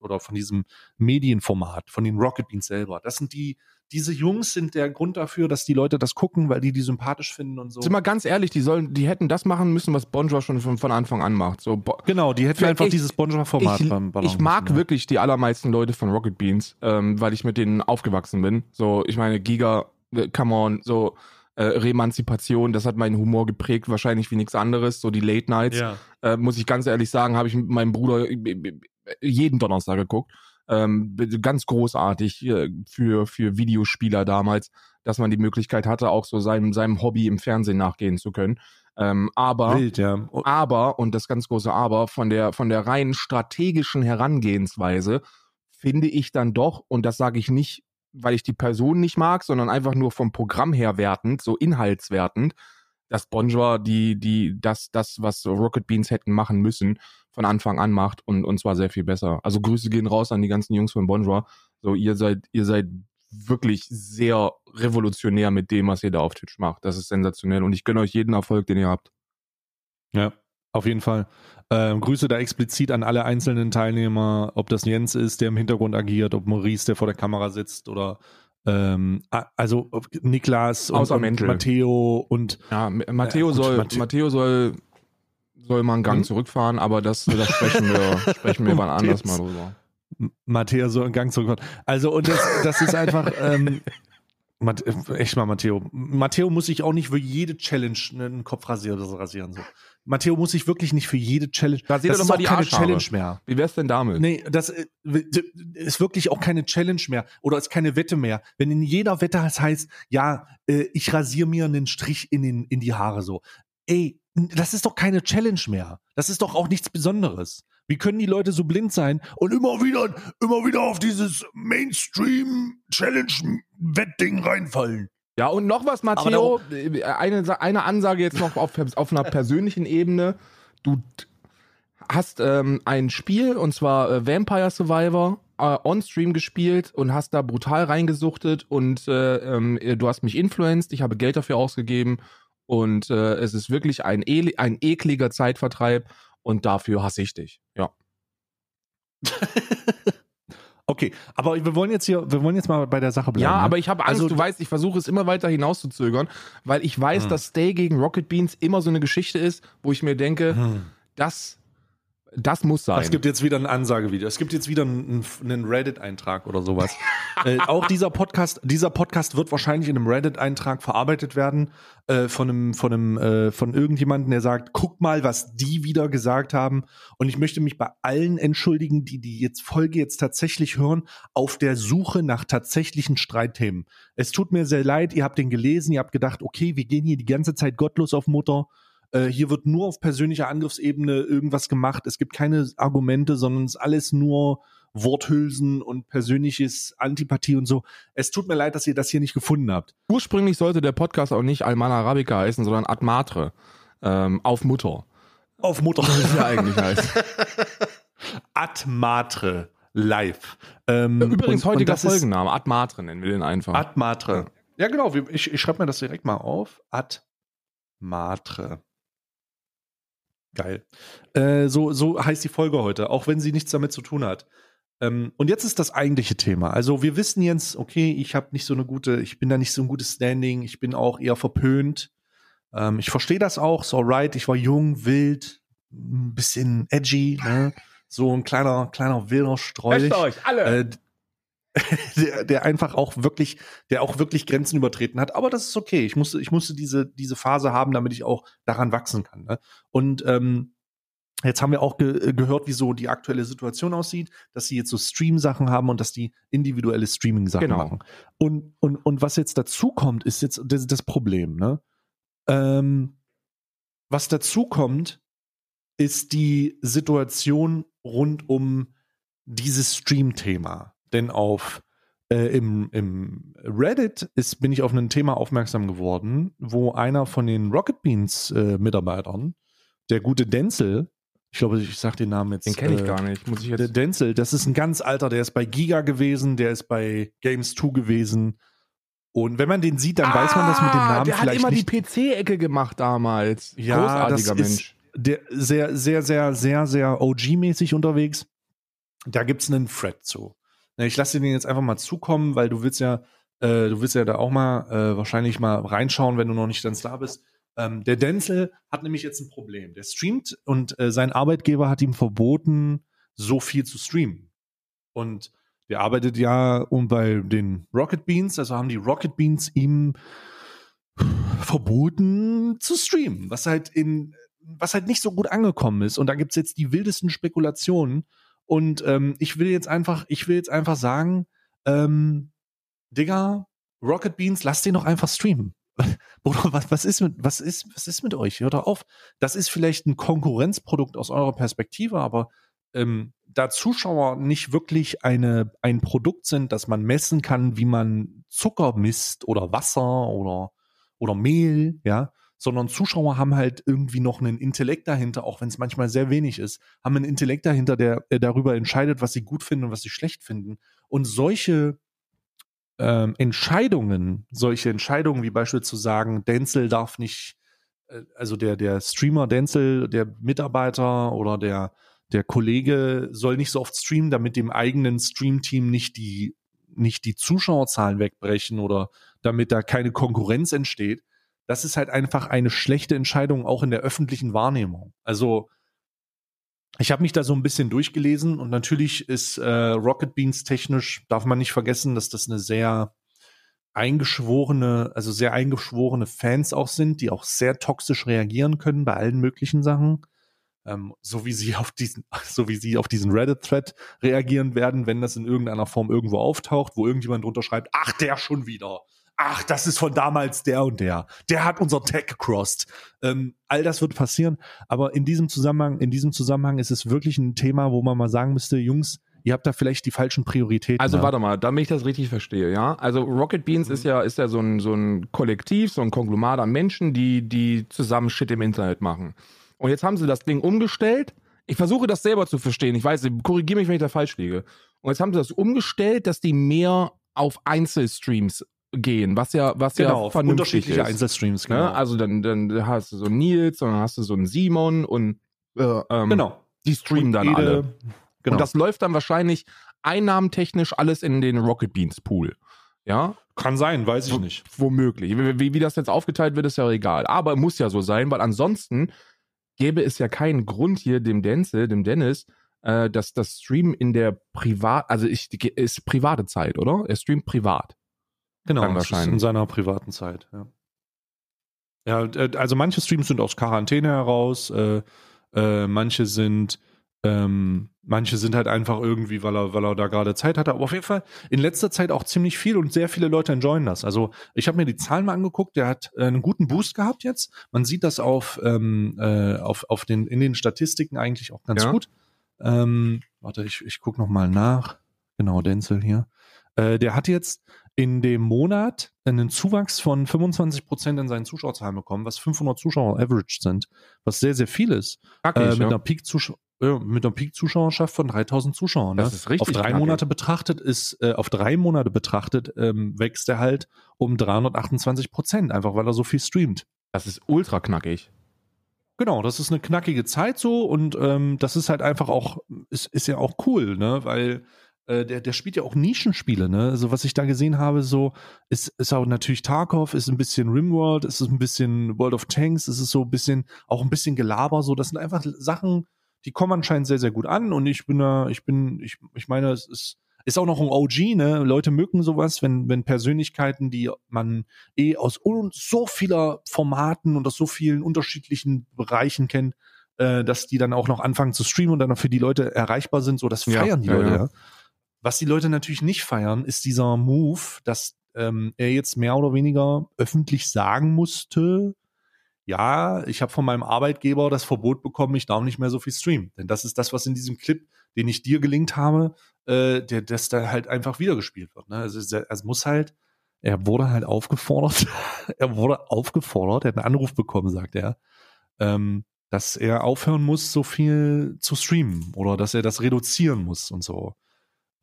oder von diesem Medienformat, von den Rocket Beans selber. Das sind die, diese Jungs sind der Grund dafür, dass die Leute das gucken, weil die die sympathisch finden und so. Sind wir ganz ehrlich, die sollen, die hätten das machen müssen, was Bonjour schon von, von Anfang an macht. So, Genau, die hätten einfach ich- dieses Bonjour-Format ich, beim Ballon ich mag müssen, ja. wirklich die allermeisten Leute von Rocket Beans, ähm, weil ich mit denen aufgewachsen bin. So, ich meine, Giga, come on, so äh, Remanzipation, das hat meinen Humor geprägt, wahrscheinlich wie nichts anderes. So die Late Nights, Ja. äh, muss ich ganz ehrlich sagen, habe ich mit meinem Bruder äh, jeden Donnerstag geguckt. Ähm, ganz großartig äh, für, für Videospieler damals, dass man die Möglichkeit hatte, auch so seinem, seinem Hobby im Fernsehen nachgehen zu können. Ähm, aber Wild, ja. Oh, aber, und das ganz große Aber, von der, von der rein strategischen Herangehensweise finde ich dann doch, und das sage ich nicht, weil ich die Person nicht mag, sondern einfach nur vom Programm her wertend, so inhaltswertend, dass Bonjour die, die, das, das, was Rocket Beans hätten machen müssen, von Anfang an macht und, und zwar sehr viel besser. Also Grüße gehen raus an die ganzen Jungs von Bonjour. So, ihr seid, ihr seid wirklich sehr revolutionär mit dem, was ihr da auf Twitch macht. Das ist sensationell und ich gönne euch jeden Erfolg, den ihr habt. Ja, auf jeden Fall. Ähm, Grüße da explizit an alle einzelnen Teilnehmer, ob das Jens ist, der im Hintergrund agiert, ob Maurice, der vor der Kamera sitzt oder ähm, also Niklas und, und. Matteo und Ja, M- Matteo gut, soll, Matteo soll, soll mal einen Gang Hm? zurückfahren, aber das, das sprechen wir, (laughs) sprechen wir wann anders mal drüber. Matteo so in Gang zurück. Also und das, das ist einfach, ähm, Mat- äh, Echt mal, Matteo. Matteo muss sich auch nicht für jede Challenge einen Kopf rasieren oder so rasieren. So. Matteo muss sich wirklich nicht für jede Challenge. Rasier das doch ist mal auch die keine Arschhaare. Challenge mehr. Wie wär's denn damit? Nee, das äh, ist wirklich auch keine Challenge mehr oder ist keine Wette mehr. Wenn in jeder Wette es heißt, ja, äh, ich rasiere mir einen Strich in, den, in die Haare so. Ey, das ist doch keine Challenge mehr. Das ist doch auch nichts Besonderes. Wie können die Leute so blind sein und immer wieder, immer wieder auf dieses Mainstream-Challenge-Wettding reinfallen? Ja, und noch was, Matteo. Eine, Sa- eine Ansage jetzt noch auf, auf einer persönlichen Ebene. Du hast ähm, ein Spiel, und zwar äh, Vampire Survivor, äh, on-stream gespielt und hast da brutal reingesuchtet und äh, ähm, du hast mich influenced, ich habe Geld dafür ausgegeben und äh, es ist wirklich ein, e ein ekliger Zeitvertreib und dafür hasse ich dich. Ja. (laughs) Okay, aber wir wollen jetzt hier, wir wollen jetzt mal bei der Sache bleiben. Ja, ne? aber ich habe Angst, Also- du weißt, ich versuche es immer weiter hinauszuzögern, weil ich weiß, Hm. dass Stay gegen Rocket Beans immer so eine Geschichte ist, wo ich mir denke, Hm. das, das muss sein. Es gibt jetzt wieder ein Ansagevideo. Es gibt jetzt wieder einen, einen Reddit-Eintrag oder sowas. (laughs) äh, auch dieser Podcast, dieser Podcast wird wahrscheinlich in einem Reddit-Eintrag verarbeitet werden äh, von einem, von einem, äh, von irgendjemandem, der sagt, guck mal, was die wieder gesagt haben. Und ich möchte mich bei allen entschuldigen, die die jetzt Folge jetzt tatsächlich hören, auf der Suche nach tatsächlichen Streitthemen. Es tut mir sehr leid, ihr habt den gelesen, ihr habt gedacht, okay, wir gehen hier die ganze Zeit gottlos auf Mutter. Äh, hier wird nur auf persönlicher Angriffsebene irgendwas gemacht. Es gibt keine Argumente, sondern es ist alles nur Worthülsen und persönliches Antipathie und so. Es tut mir leid, dass ihr das hier nicht gefunden habt. Ursprünglich sollte der Podcast auch nicht Almana Arabica heißen, sondern Ad Matre. Ähm, auf Mutter. Auf Mutter. Das ja eigentlich heißt. (laughs) Ad Matre live. Ähm, Übrigens und- und heutiger ist Folgenname. Ad Matre nennen wir den einfach. Ad Matre. Ja, genau. Ich, ich schreibe mir das direkt mal auf. Ad Matre. Geil. Äh, so, so heißt die Folge heute, auch wenn sie nichts damit zu tun hat. Ähm, und jetzt ist das eigentliche Thema. Also wir wissen jetzt, okay, ich habe nicht so eine gute, ich bin da nicht so ein gutes Standing, ich bin auch eher verpönt. Ähm, ich verstehe das auch, so alright, ich war jung, wild, ein bisschen edgy, ne? so ein kleiner, kleiner wilder Streulich euch, alle! äh, (laughs) der, der einfach auch wirklich, der auch wirklich Grenzen übertreten hat. Aber das ist okay. Ich musste, ich musste diese, diese Phase haben, damit ich auch daran wachsen kann. Ne? Und ähm, jetzt haben wir auch ge gehört, wie so die aktuelle Situation aussieht, dass sie jetzt so Stream-Sachen haben und dass die individuelle Streaming-Sachen Genau. machen. Und, und, und was jetzt dazu kommt, ist jetzt das, das Problem. Ne? Ähm, was dazu kommt, ist die Situation rund um dieses Stream-Thema. Denn auf äh, im, im Reddit ist, bin ich auf ein Thema aufmerksam geworden, wo einer von den Rocket Beans äh, Mitarbeitern, der gute Denzel, ich glaube, ich sag den Namen jetzt. Den kenne ich äh, gar nicht. Muss ich Der jetzt. Denzel, das ist ein ganz alter, der ist bei Giga gewesen, der ist bei Games 2 gewesen. Und wenn man den sieht, dann weiß man das mit dem Ah, Namen Der hat vielleicht immer nicht. die PC-Ecke gemacht damals. Ja, Großartiger das ist- Mensch. der sehr, sehr, sehr, sehr, sehr OG-mäßig unterwegs. Da gibt's einen Thread zu. Na, Ich lasse dir den jetzt einfach mal zukommen, weil du willst ja, äh, du willst ja da auch mal äh, wahrscheinlich mal reinschauen, wenn du noch nicht ganz da bist. Ähm, der Denzel hat nämlich jetzt ein Problem. Der streamt und äh, sein Arbeitgeber hat ihm verboten, so viel zu streamen. Und der arbeitet ja um bei den Rocket Beans, also haben die Rocket Beans ihm verboten zu streamen, was halt in was halt nicht so gut angekommen ist. Und da gibt's jetzt die wildesten Spekulationen. Und ähm, ich will jetzt einfach, ich will jetzt einfach sagen, ähm, Digga, Rocket Beans, lass den doch einfach streamen. (laughs) Bruder, was, was ist mit, was ist, was ist mit euch? Hört doch auf. Das ist vielleicht ein Konkurrenzprodukt aus eurer Perspektive, aber ähm, da Zuschauer nicht wirklich eine, ein Produkt sind, das man messen kann, wie man Zucker misst oder Wasser oder, oder Mehl, ja, sondern Zuschauer haben halt irgendwie noch einen Intellekt dahinter, auch wenn es manchmal sehr wenig ist, haben einen Intellekt dahinter, der, der darüber entscheidet, was sie gut finden und was sie schlecht finden. Und solche ähm, Entscheidungen, solche Entscheidungen wie beispielsweise zu sagen, Denzel darf nicht, äh, also der, der Streamer Denzel, der Mitarbeiter oder der, der Kollege soll nicht so oft streamen, damit dem eigenen Streamteam nicht die, nicht die Zuschauerzahlen wegbrechen oder damit da keine Konkurrenz entsteht. Das ist halt einfach eine schlechte Entscheidung auch in der öffentlichen Wahrnehmung. Also ich habe mich da so ein bisschen durchgelesen und natürlich ist äh, Rocket Beans technisch, darf man nicht vergessen, dass das eine sehr eingeschworene, also sehr eingeschworene Fans auch sind, die auch sehr toxisch reagieren können bei allen möglichen Sachen. Ähm, so wie sie auf diesen, (laughs) so wie sie auf diesen Reddit-Thread reagieren werden, wenn das in irgendeiner Form irgendwo auftaucht, wo irgendjemand drunter schreibt, ach, der schon wieder. Ach, das ist von damals der und der. Der hat unser Tech gecrossed. Ähm, all das wird passieren. Aber in diesem Zusammenhang, in diesem Zusammenhang ist es wirklich ein Thema, wo man mal sagen müsste, Jungs, ihr habt da vielleicht die falschen Prioritäten. Also warte mal, damit ich das richtig verstehe, ja. Also Rocket Beans mhm. ist ja, ist ja so ein, so ein Kollektiv, so ein Konglomat an Menschen, die, die zusammen Shit im Internet machen. Und jetzt haben sie das Ding umgestellt. Ich versuche das selber zu verstehen. Ich weiß, korrigiere mich, wenn ich da falsch liege. Und jetzt haben sie das umgestellt, dass die mehr auf Einzelstreams gehen, was ja, was genau, ja vernünftig unterschiedliche ist. Einzelstreams, ne? genau. Also dann, dann hast du so einen Nils und dann hast du so einen Simon und äh, ähm, genau. die streamen Und dann jede- alle. Genau. Und das läuft dann wahrscheinlich einnahmentechnisch alles in den Rocket Beans Pool. Ja, kann sein, weiß ich nicht. womöglich. Wie, wie, wie das jetzt aufgeteilt wird, ist ja egal. Aber muss ja so sein, weil ansonsten gäbe es ja keinen Grund hier dem Denzel, dem Dennis, äh, dass das Stream in der Privat, also ich, ist private Zeit, oder? Er streamt privat. Genau, das ist in seiner privaten Zeit. Ja. ja, äh, also manche Streams sind aus Quarantäne heraus, äh, äh, manche sind ähm, manche sind halt einfach irgendwie, weil er, weil er da gerade Zeit hatte. Aber auf jeden Fall in letzter Zeit auch ziemlich viel und sehr viele Leute enjoyen das. Also ich habe mir die Zahlen mal angeguckt, der hat äh, einen guten Boost gehabt jetzt. Man sieht das auf, ähm, äh, auf, auf den, in den Statistiken eigentlich auch ganz Ja. gut. Ähm, warte, ich, ich gucke nochmal nach. Genau, Denzel hier. Äh, der hat jetzt in dem Monat einen Zuwachs von 25 Prozent in seinen Zuschauerzahlen bekommen, was 500 Zuschauer average sind, was sehr, sehr viel ist. Knackig, Äh, mit, ja. einer Peak äh, mit einer Peak-Zuschauerschaft von 3000 Zuschauern. Das ne? ist richtig Auf drei knackig. Monate betrachtet ist, äh, auf drei Monate betrachtet, ähm, wächst er halt um 328 Prozent, einfach weil er so viel streamt. Das ist ultra knackig. Genau, das ist eine knackige Zeit so und ähm, das ist halt einfach auch, ist, ist ja auch cool, ne, weil äh, der, der spielt ja auch Nischenspiele, ne, also was ich da gesehen habe, so, ist, ist auch natürlich Tarkov, ist ein bisschen Rimworld, ist ein bisschen World of Tanks, ist es so ein bisschen, auch ein bisschen Gelaber, so, das sind einfach Sachen, die kommen anscheinend sehr, sehr gut an und ich bin da, ich bin, ich, ich meine, es ist, ist auch noch ein OG, ne? Leute mögen sowas, wenn, wenn Persönlichkeiten, die man eh aus so vieler Formaten und aus so vielen unterschiedlichen Bereichen kennt, äh, dass die dann auch noch anfangen zu streamen und dann auch für die Leute erreichbar sind. So, das Ja, feiern die ja, Leute, ja. ja. Was die Leute natürlich nicht feiern, ist dieser Move, dass ähm, er jetzt mehr oder weniger öffentlich sagen musste, ja, ich habe von meinem Arbeitgeber das Verbot bekommen, ich darf nicht mehr so viel streamen. Denn das ist das, was in diesem Clip, den ich dir gelinkt habe, äh, der, das da halt einfach wiedergespielt wird. Ne? Also es, es muss halt, er wurde halt aufgefordert, (laughs) er wurde aufgefordert, er hat einen Anruf bekommen, sagt er, ähm, dass er aufhören muss, so viel zu streamen oder dass er das reduzieren muss und so.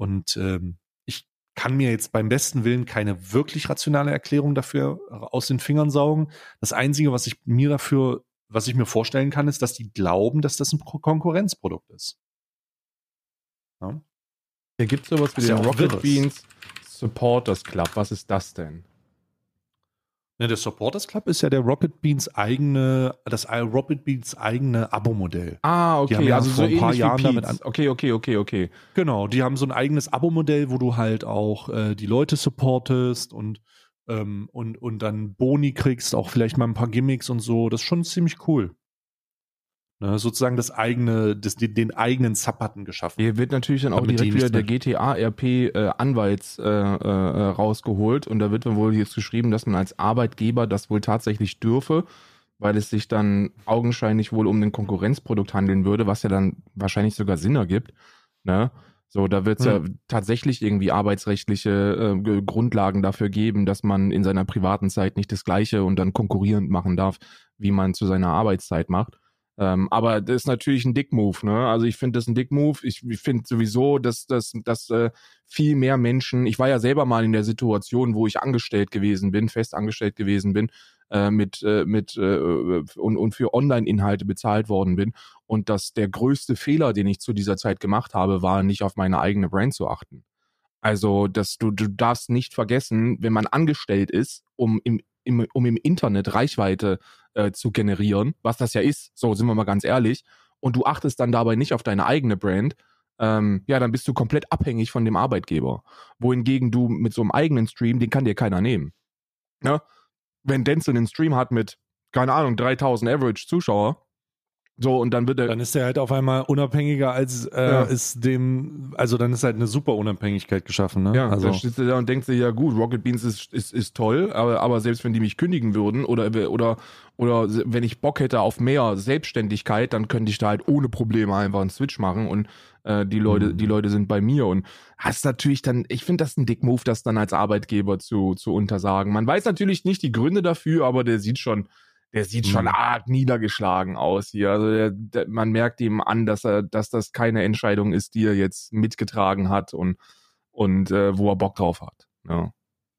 Und ähm, ich kann mir jetzt beim besten Willen keine wirklich rationale Erklärung dafür aus den Fingern saugen. Das Einzige, was ich mir dafür, was ich mir vorstellen kann, ist, dass die glauben, dass das ein Pro- Konkurrenzprodukt ist. Ja? Hier gibt es sowas wie den Rocket. Beans Supporters Club. Was ist das denn? Ne, der Supporters Club ist ja der Rocket Beans eigene, das Rocket Beans eigene Abo-Modell. Ah, Die haben okay, ja also vor so ein paar Jahren damit Pete's. Okay, okay, okay, okay. Genau, die haben so ein eigenes Abo-Modell, wo du halt auch äh, die Leute supportest und, ähm, und, und dann Boni kriegst, auch vielleicht mal ein paar Gimmicks und so. Das ist schon ziemlich cool. Ne, sozusagen das eigene, das, den, eigenen Sub-Button geschaffen. Hier wird natürlich dann auch Damit direkt wieder der nicht GTA-RP äh, äh, äh, rausgeholt und da wird dann wohl jetzt geschrieben, dass man als Arbeitgeber das wohl tatsächlich dürfe, weil es sich dann augenscheinlich wohl um ein Konkurrenzprodukt handeln würde, was ja dann wahrscheinlich sogar Sinn ergibt. Ne? So, da wird es ja tatsächlich irgendwie arbeitsrechtliche äh, Grundlagen dafür geben, dass man in seiner privaten Zeit nicht das Gleiche und dann konkurrierend machen darf, wie man zu seiner Arbeitszeit macht. Ähm, aber das ist natürlich ein Dick-Move, ne? Also ich finde das ein Dick-Move. Ich, ich finde sowieso, dass, dass, dass äh, viel mehr Menschen, ich war ja selber mal in der Situation, wo ich angestellt gewesen bin, fest angestellt gewesen bin, äh, mit, äh, mit äh, und, und für Online-Inhalte bezahlt worden bin. Und dass der größte Fehler, den ich zu dieser Zeit gemacht habe, war, nicht auf meine eigene Brand zu achten. Also, dass du, du darfst nicht vergessen, wenn man angestellt ist, um im, im, um im Internet Reichweite äh, zu generieren, was das ja ist, so sind wir mal ganz ehrlich, und du achtest dann dabei nicht auf deine eigene Brand, ähm, ja, dann bist du komplett abhängig von dem Arbeitgeber. Wohingegen du mit so einem eigenen Stream, den kann dir keiner nehmen. Ja? Wenn Denzel einen Stream hat mit, keine Ahnung, 3000 Average Zuschauer, so, und dann wird er. Dann ist er halt auf einmal unabhängiger als äh, ja. ist dem, also dann ist halt eine super Unabhängigkeit geschaffen, ne? Ja, also. dann steht er da und denkt sich, ja gut, Rocket Beans ist, ist, ist toll, aber, aber selbst wenn die mich kündigen würden oder, oder, oder wenn ich Bock hätte auf mehr Selbstständigkeit, dann könnte ich da halt ohne Probleme einfach einen Switch machen und äh, die Leute, mhm. die Leute sind bei mir und hast natürlich dann, ich finde das ein Dick Move, das dann als Arbeitgeber zu, zu untersagen. Man weiß natürlich nicht die Gründe dafür, aber der sieht schon, der sieht schon mhm. arg niedergeschlagen aus hier. Also der, der, man merkt ihm an, dass er, dass das keine Entscheidung ist, die er jetzt mitgetragen hat und, und äh, wo er Bock drauf hat. Ja.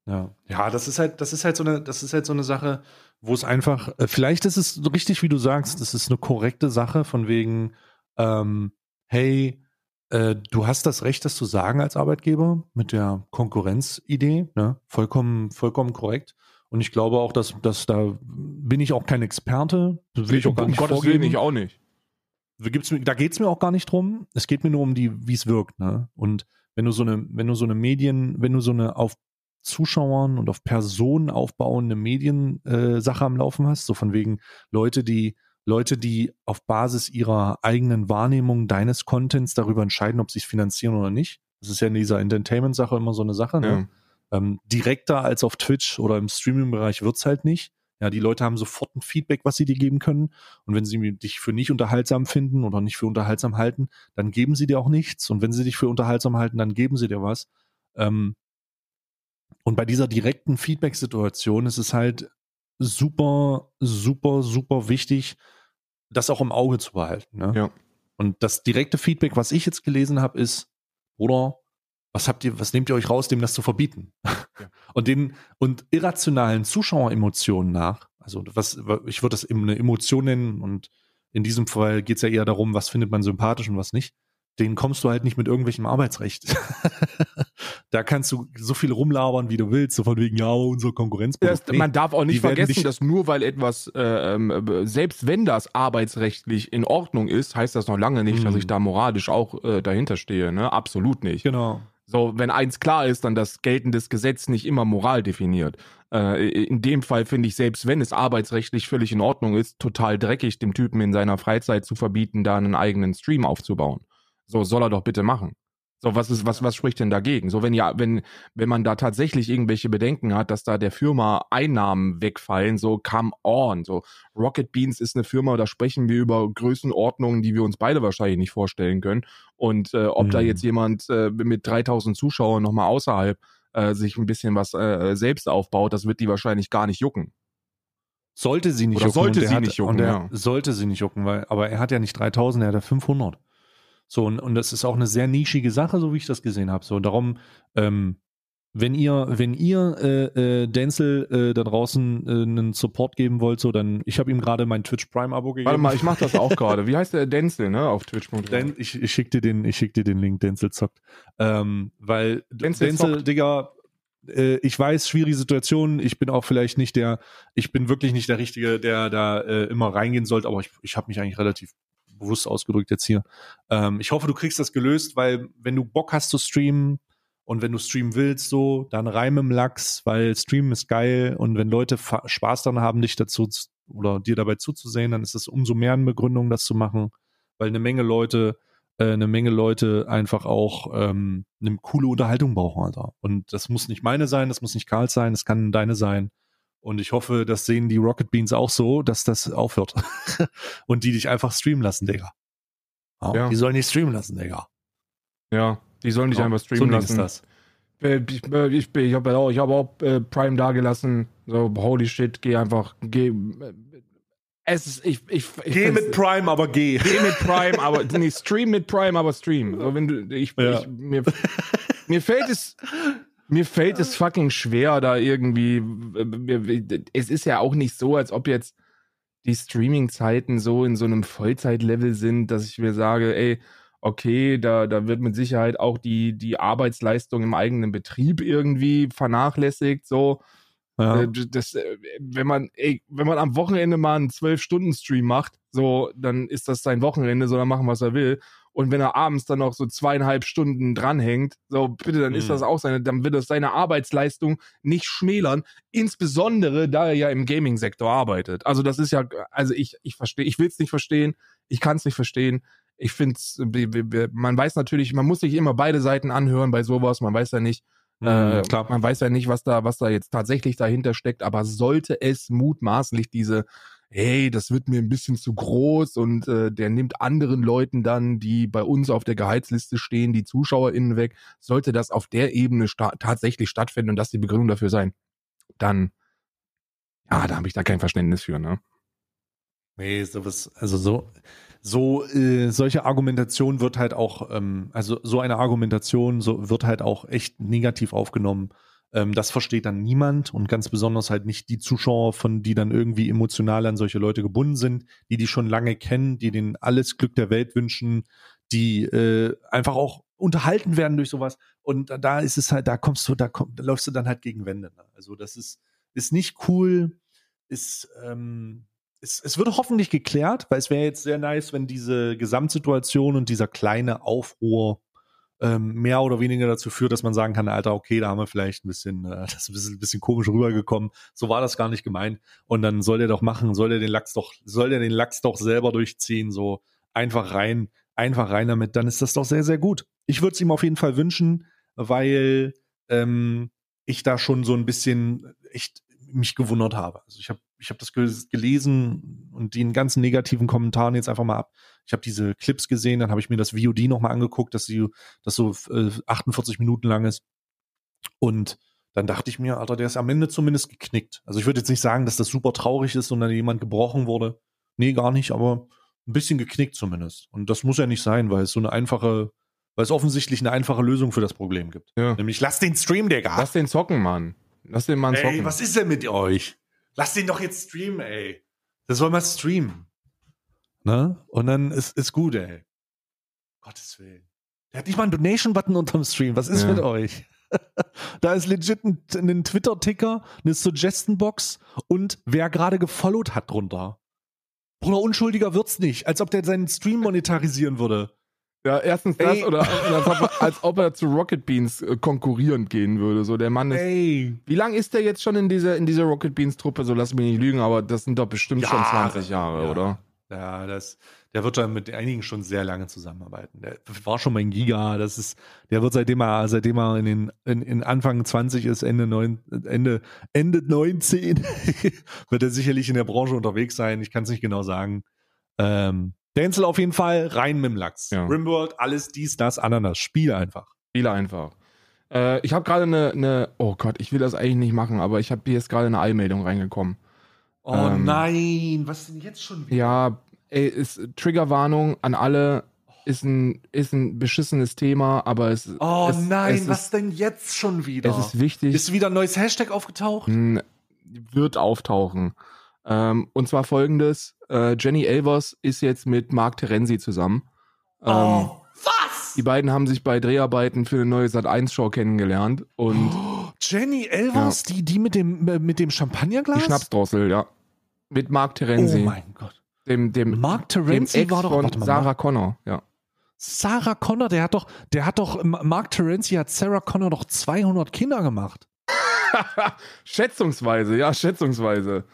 Ja. ja, das ist halt, das ist halt so eine, das ist halt so eine Sache, wo es einfach, äh, vielleicht ist es richtig, wie du sagst, das ist eine korrekte Sache von wegen, ähm, hey, äh, du hast das Recht, das zu sagen als Arbeitgeber mit der Konkurrenzidee, ne? Vollkommen, vollkommen korrekt. Und ich glaube auch, dass, dass da bin ich auch kein Experte. Das will ich auch gar nicht Gottes vorgeben. Ich auch nicht. Da geht es mir auch gar nicht drum. Es geht mir nur um die, wie es wirkt. Ne? Und wenn du so eine, wenn du so eine Medien, wenn du so eine auf Zuschauern und auf Personen aufbauende Mediensache äh, am Laufen hast, so von wegen Leute, die Leute, die auf Basis ihrer eigenen Wahrnehmung deines Contents darüber entscheiden, ob sie es finanzieren oder nicht. Das ist ja in dieser Entertainment-Sache immer so eine Sache. Ne? Ja. Ähm, direkter als auf Twitch oder im Streaming-Bereich wird's halt nicht. Ja, die Leute haben sofort ein Feedback, was sie dir geben können. Und wenn sie dich für nicht unterhaltsam finden oder nicht für unterhaltsam halten, dann geben sie dir auch nichts. Und wenn sie dich für unterhaltsam halten, dann geben sie dir was. Ähm, und bei dieser direkten Feedback-Situation ist es halt super, super, super wichtig, das auch im Auge zu behalten. Ne? Ja. Und das direkte Feedback, was ich jetzt gelesen habe, ist, oder was habt ihr, was nehmt ihr euch raus, dem das zu verbieten? (laughs) Ja. Und den und irrationalen Zuschaueremotionen nach, also was, ich würde das eine Emotion nennen und in diesem Fall geht es ja eher darum, was findet man sympathisch und was nicht den kommst du halt nicht mit irgendwelchem Arbeitsrecht. (laughs) da kannst du so viel rumlabern, wie du willst, so von wegen, ja, unsere Konkurrenz. Nee, man darf auch nicht vergessen, dass nur weil etwas, äh, äh, selbst wenn das arbeitsrechtlich in Ordnung ist, heißt das noch lange nicht, mhm. dass ich da moralisch auch äh, dahinter stehe. Ne? Absolut nicht. Genau. So, wenn eins klar ist, dann das geltendes Gesetz nicht immer Moral definiert. Äh, in dem Fall finde ich, selbst wenn es arbeitsrechtlich völlig in Ordnung ist, total dreckig, dem Typen in seiner Freizeit zu verbieten, da einen eigenen Stream aufzubauen. So soll er doch bitte machen. So, was ist, was, was spricht denn dagegen? So, wenn ja, wenn, wenn man da tatsächlich irgendwelche Bedenken hat, dass da der Firma Einnahmen wegfallen, so come on. So, Rocket Beans ist eine Firma, da sprechen wir über Größenordnungen, die wir uns beide wahrscheinlich nicht vorstellen können. Und äh, ob mhm. da jetzt jemand äh, mit 3000 Zuschauern nochmal außerhalb äh, sich ein bisschen was äh, selbst aufbaut, das wird die wahrscheinlich gar nicht jucken. Sollte sie nicht Oder jucken. Sollte sie hat, nicht jucken, ja. Sollte sie nicht jucken, weil, aber er hat ja nicht 3000, er hat ja 500. So, und, und das ist auch eine sehr nischige Sache, so wie ich das gesehen habe. So, darum, ähm, wenn ihr, wenn ihr äh, äh, Denzel äh, da draußen äh, einen Support geben wollt, so dann, ich habe ihm gerade mein Twitch Prime Abo gegeben. Warte mal, ich mache das auch (laughs) gerade. Wie heißt der Denzel, ne, auf Twitch.com? Den, ich, ich schick dir den, ich schick dir den Link, Denzel zockt. Ähm, weil Denzel, Denzel Digga, äh, ich weiß, schwierige Situation. Ich bin auch vielleicht nicht der, ich bin wirklich nicht der Richtige, der da äh, immer reingehen sollte, aber ich, ich habe mich eigentlich relativ bewusst ausgedrückt jetzt hier. Ähm, ich hoffe, du kriegst das gelöst, weil wenn du Bock hast zu streamen und wenn du streamen willst, so, dann reim im Lachs, weil Streamen ist geil und wenn Leute Spaß daran haben, dich dazu oder dir dabei zuzusehen, dann ist es umso mehr eine Begründung, das zu machen, weil eine Menge Leute äh, eine Menge Leute einfach auch ähm, eine coole Unterhaltung brauchen, Alter. Und das muss nicht meine sein, das muss nicht Karl sein, das kann deine sein. Und ich hoffe, das sehen die Rocket Beans auch so, dass das aufhört. (laughs) und die dich einfach streamen lassen, Digga. Ja, ja. Die sollen dich streamen lassen, Digga. Ja, die sollen dich ja. einfach streamen so lassen. Ist das. Äh, ich, äh, ich, ich habe auch, hab auch äh, Prime da gelassen. So, holy shit, geh einfach, geh. Es ist, ich, ich, ich geh mit Prime, aber geh. Geh mit (laughs) Prime, aber nee, stream mit Prime, aber stream. So, wenn du, ich, ja. ich mir, mir fällt es, mir fällt es fucking schwer, da irgendwie. Es ist ja auch nicht so, als ob jetzt die Streaming-Zeiten so in so einem Vollzeitlevel sind, dass ich mir sage, ey, okay, da, da wird mit Sicherheit auch die, die Arbeitsleistung im eigenen Betrieb irgendwie vernachlässigt, so. Ja. Äh, das, äh, wenn man, ey, wenn man am Wochenende mal einen 12-Stunden-Stream macht, so, dann ist das sein Wochenende, so dann machen, was er will. Und wenn er abends dann noch so zweieinhalb Stunden dranhängt, so bitte, dann ist Mhm. das auch seine, dann wird das seine Arbeitsleistung nicht schmälern, insbesondere da er ja im Gaming-Sektor arbeitet. Also das ist ja, also ich, ich verstehe, ich will es nicht verstehen, ich kann es nicht verstehen. Ich finde man weiß natürlich, man muss sich immer beide Seiten anhören bei sowas, man weiß ja nicht, äh, Mhm, klar. man weiß ja nicht, was da, was da jetzt tatsächlich dahinter steckt, aber sollte es mutmaßlich diese, hey, das wird mir ein bisschen zu groß und äh, der nimmt anderen Leuten dann, die bei uns auf der Gehaltsliste stehen, die ZuschauerInnen weg, sollte das auf der Ebene sta tatsächlich stattfinden und das die Begründung dafür sein, dann, ja, da habe ich da kein Verständnis für, ne? Nee, sowas, also so, so, äh, solche Argumentation wird halt auch, ähm, also so eine Argumentation so wird halt auch echt negativ aufgenommen. Ähm, das versteht dann niemand und ganz besonders halt nicht die Zuschauer, von die dann irgendwie emotional an solche Leute gebunden sind, die die schon lange kennen, die denen alles Glück der Welt wünschen, die äh, einfach auch unterhalten werden durch sowas. Und da ist es halt, da kommst du, da, komm, da läufst du dann halt gegen Wände. Ne? Also das ist, ist nicht cool, ist, ähm, es, es wird hoffentlich geklärt, weil es wäre jetzt sehr nice, wenn diese Gesamtsituation und dieser kleine Aufruhr ähm, mehr oder weniger dazu führt, dass man sagen kann, Alter, okay, da haben wir vielleicht ein bisschen, äh, (laughs) das ist ein bisschen, komisch rübergekommen. So war das gar nicht gemeint. Und dann soll der doch machen, soll der den Lachs doch, soll der den Lachs doch selber durchziehen, so einfach rein, einfach rein damit. Dann ist das doch sehr, sehr gut. Ich würde es ihm auf jeden Fall wünschen, weil ähm, ich da schon so ein bisschen echt mich gewundert habe. Also ich habe ich habe das gel- gelesen und den ganzen negativen Kommentaren jetzt einfach mal ab. Ich habe diese Clips gesehen, dann habe ich mir das VOD noch mal angeguckt, dass sie das so äh, 48 Minuten lang ist. Und dann dachte ich mir, Alter, der ist am Ende zumindest geknickt. Also ich würde jetzt nicht sagen, dass das super traurig ist und dann jemand gebrochen wurde. Nee, gar nicht, aber ein bisschen geknickt zumindest. Und das muss ja nicht sein, weil es so eine einfache, weil es offensichtlich eine einfache Lösung für das Problem gibt. Ja. Nämlich lass den Stream, Digga. Lass den zocken, Mann. Lass den Mann zocken. Ey, was ist denn mit euch? Lass den doch jetzt streamen, ey. Das soll mal streamen. Ne? Und dann ist, ist gut, ey. Gottes Willen. Der hat nicht mal einen Donation-Button unterm Stream. Was ist Ja. mit euch? (laughs) da ist legit ein, ein Twitter-Ticker, eine Suggestion-Box und wer gerade gefollowt hat drunter. Bruder, unschuldiger wird's nicht. Als ob der seinen Stream monetarisieren würde. Ja, erstens das Ey. oder als ob, er, zu Rocket Beans äh, konkurrierend gehen würde. So, der Mann ist. Ey. Wie lange ist der jetzt schon in dieser, in dieser Rocket Beans Truppe? So, lass mich nicht lügen, aber das sind doch bestimmt schon Jahre. 20 Jahre, Ja. oder? Ja, das, der wird schon mit einigen schon sehr lange zusammenarbeiten. Der war schon mein Giga. Das ist, der wird seitdem er, seitdem er in den, in, in Anfang 20 ist, Ende neun, Ende, Ende 19, (laughs) wird er sicherlich in der Branche unterwegs sein. Ich kann es nicht genau sagen. Ähm, Denzel auf jeden Fall rein mit dem Lachs. Ja. Rimworld, alles dies, das, Ananas. Spiel einfach. Spiele einfach. Äh, ich habe gerade eine, eine, oh Gott, ich will das eigentlich nicht machen, aber ich habe hier jetzt gerade eine Eilmeldung reingekommen. Oh Ähm, nein, was denn jetzt schon wieder? Ja, ey, ist Triggerwarnung an alle. Ist ein, ist ein beschissenes Thema, aber es, Oh es, nein, es was ist, denn jetzt schon wieder? es ist wichtig. ist wieder ein neues Hashtag aufgetaucht? Wird auftauchen. Ähm, und zwar folgendes: äh, Jenny Elvers ist jetzt mit Mark Terenzi zusammen. Ähm, oh, was? Die beiden haben sich bei Dreharbeiten für eine neue Sat1-Show kennengelernt und Oh, (gasps) Jenny Elvers, die, die mit dem, äh, mit dem Champagnerglas? die Schnapsdrossel, ja. Mit Mark Oh Terenzi, mein Gott. Dem, dem, Mark Terenzi war doch, von mal, Sarah Connor, ja. Sarah Connor, der hat doch, der hat doch, Mark Terenzi hat Sarah Connor doch 200 Kinder gemacht. (laughs) schätzungsweise, ja, schätzungsweise.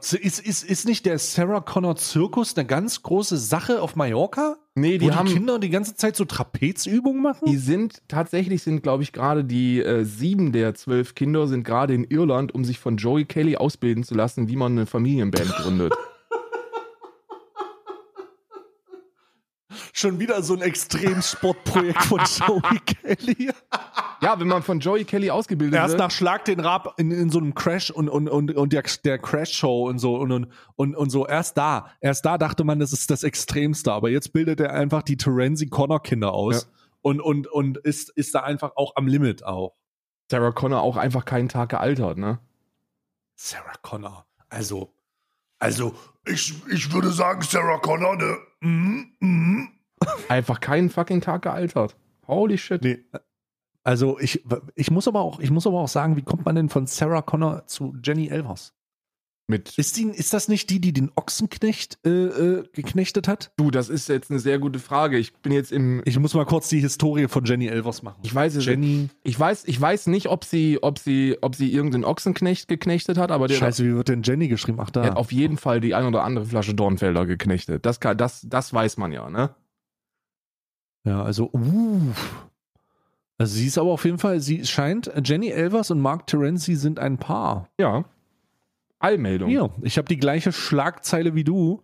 So, Ist, ist, ist nicht der Sarah Connor Zirkus eine ganz große Sache auf Mallorca? Nee, wo die die haben, Kinder die ganze Zeit so Trapezübungen machen? die sind, tatsächlich sind, glaube ich, gerade die äh, sieben der zwölf Kinder sind gerade in Irland, um sich von Joey Kelly ausbilden zu lassen, wie man eine Familienband gründet. (laughs) Schon wieder so ein Extremsportprojekt von (laughs) Joey Kelly. ja, wenn man von Joey Kelly ausgebildet Erst wird. nach Schlag den Rab in, in so einem Crash und, und, und, und der, der Crash-Show und so und, und, und, und so. Erst da, erst da dachte man, das ist das Extremste. Aber jetzt bildet er einfach die Terenzi Connor Kinder aus Ja. und, und, und ist, ist da einfach auch am Limit auch. Sarah Connor auch einfach keinen Tag gealtert, ne? Sarah Connor. Also, also, ich, ich würde sagen, Sarah Connor, ne? Mhm, mhm. (laughs) Einfach keinen fucking Tag gealtert. Holy shit. Nee. Also ich, ich muss aber auch, ich muss aber auch sagen, wie kommt man denn von Sarah Connor zu Jenny Elvers? Mit Ist, die, ist das nicht die, die den Ochsenknecht äh, äh, geknechtet hat? du, das ist jetzt eine sehr gute Frage. Ich bin jetzt im. Ich muss mal kurz die Historie von Jenny Elvers machen. Ich weiß es Jenny. Ich weiß, ich weiß nicht, ob sie, ob sie, ob sie irgendeinen Ochsenknecht geknechtet hat, aber der, Scheiße, wie wird denn Jenny geschrieben? Ach der da. hat auf jeden Fall die ein oder andere Flasche Dornfelder geknechtet. Das kann, das, das weiß man ja, ne? Ja, also, uh. Also sie ist aber auf jeden Fall, sie scheint, Jenny Elvers und Mark Terenzi sind ein Paar. Ja. Allmeldung. Hier, ich habe die gleiche Schlagzeile wie du.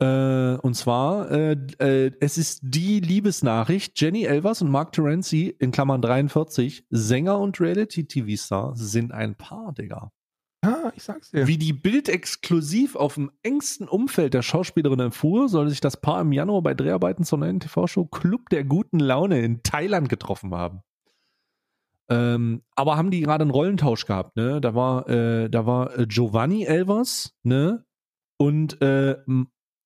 Äh, und zwar, äh, äh, es ist die Liebesnachricht. Jenny Elvers und Mark Terenzi, in Klammern 43, Sänger und Reality-TV-Star, sind ein Paar, Digga. Ja, ich sag's dir. Wie die Bild exklusiv auf dem engsten Umfeld der Schauspielerin erfuhr, soll sich das Paar im Januar bei Dreharbeiten zur neuen TV-Show Club der guten Laune in Thailand getroffen haben. Ähm, aber haben die gerade einen Rollentausch gehabt, ne? Da war, äh, da war äh, Giovanni Elvers, ne? Und, äh,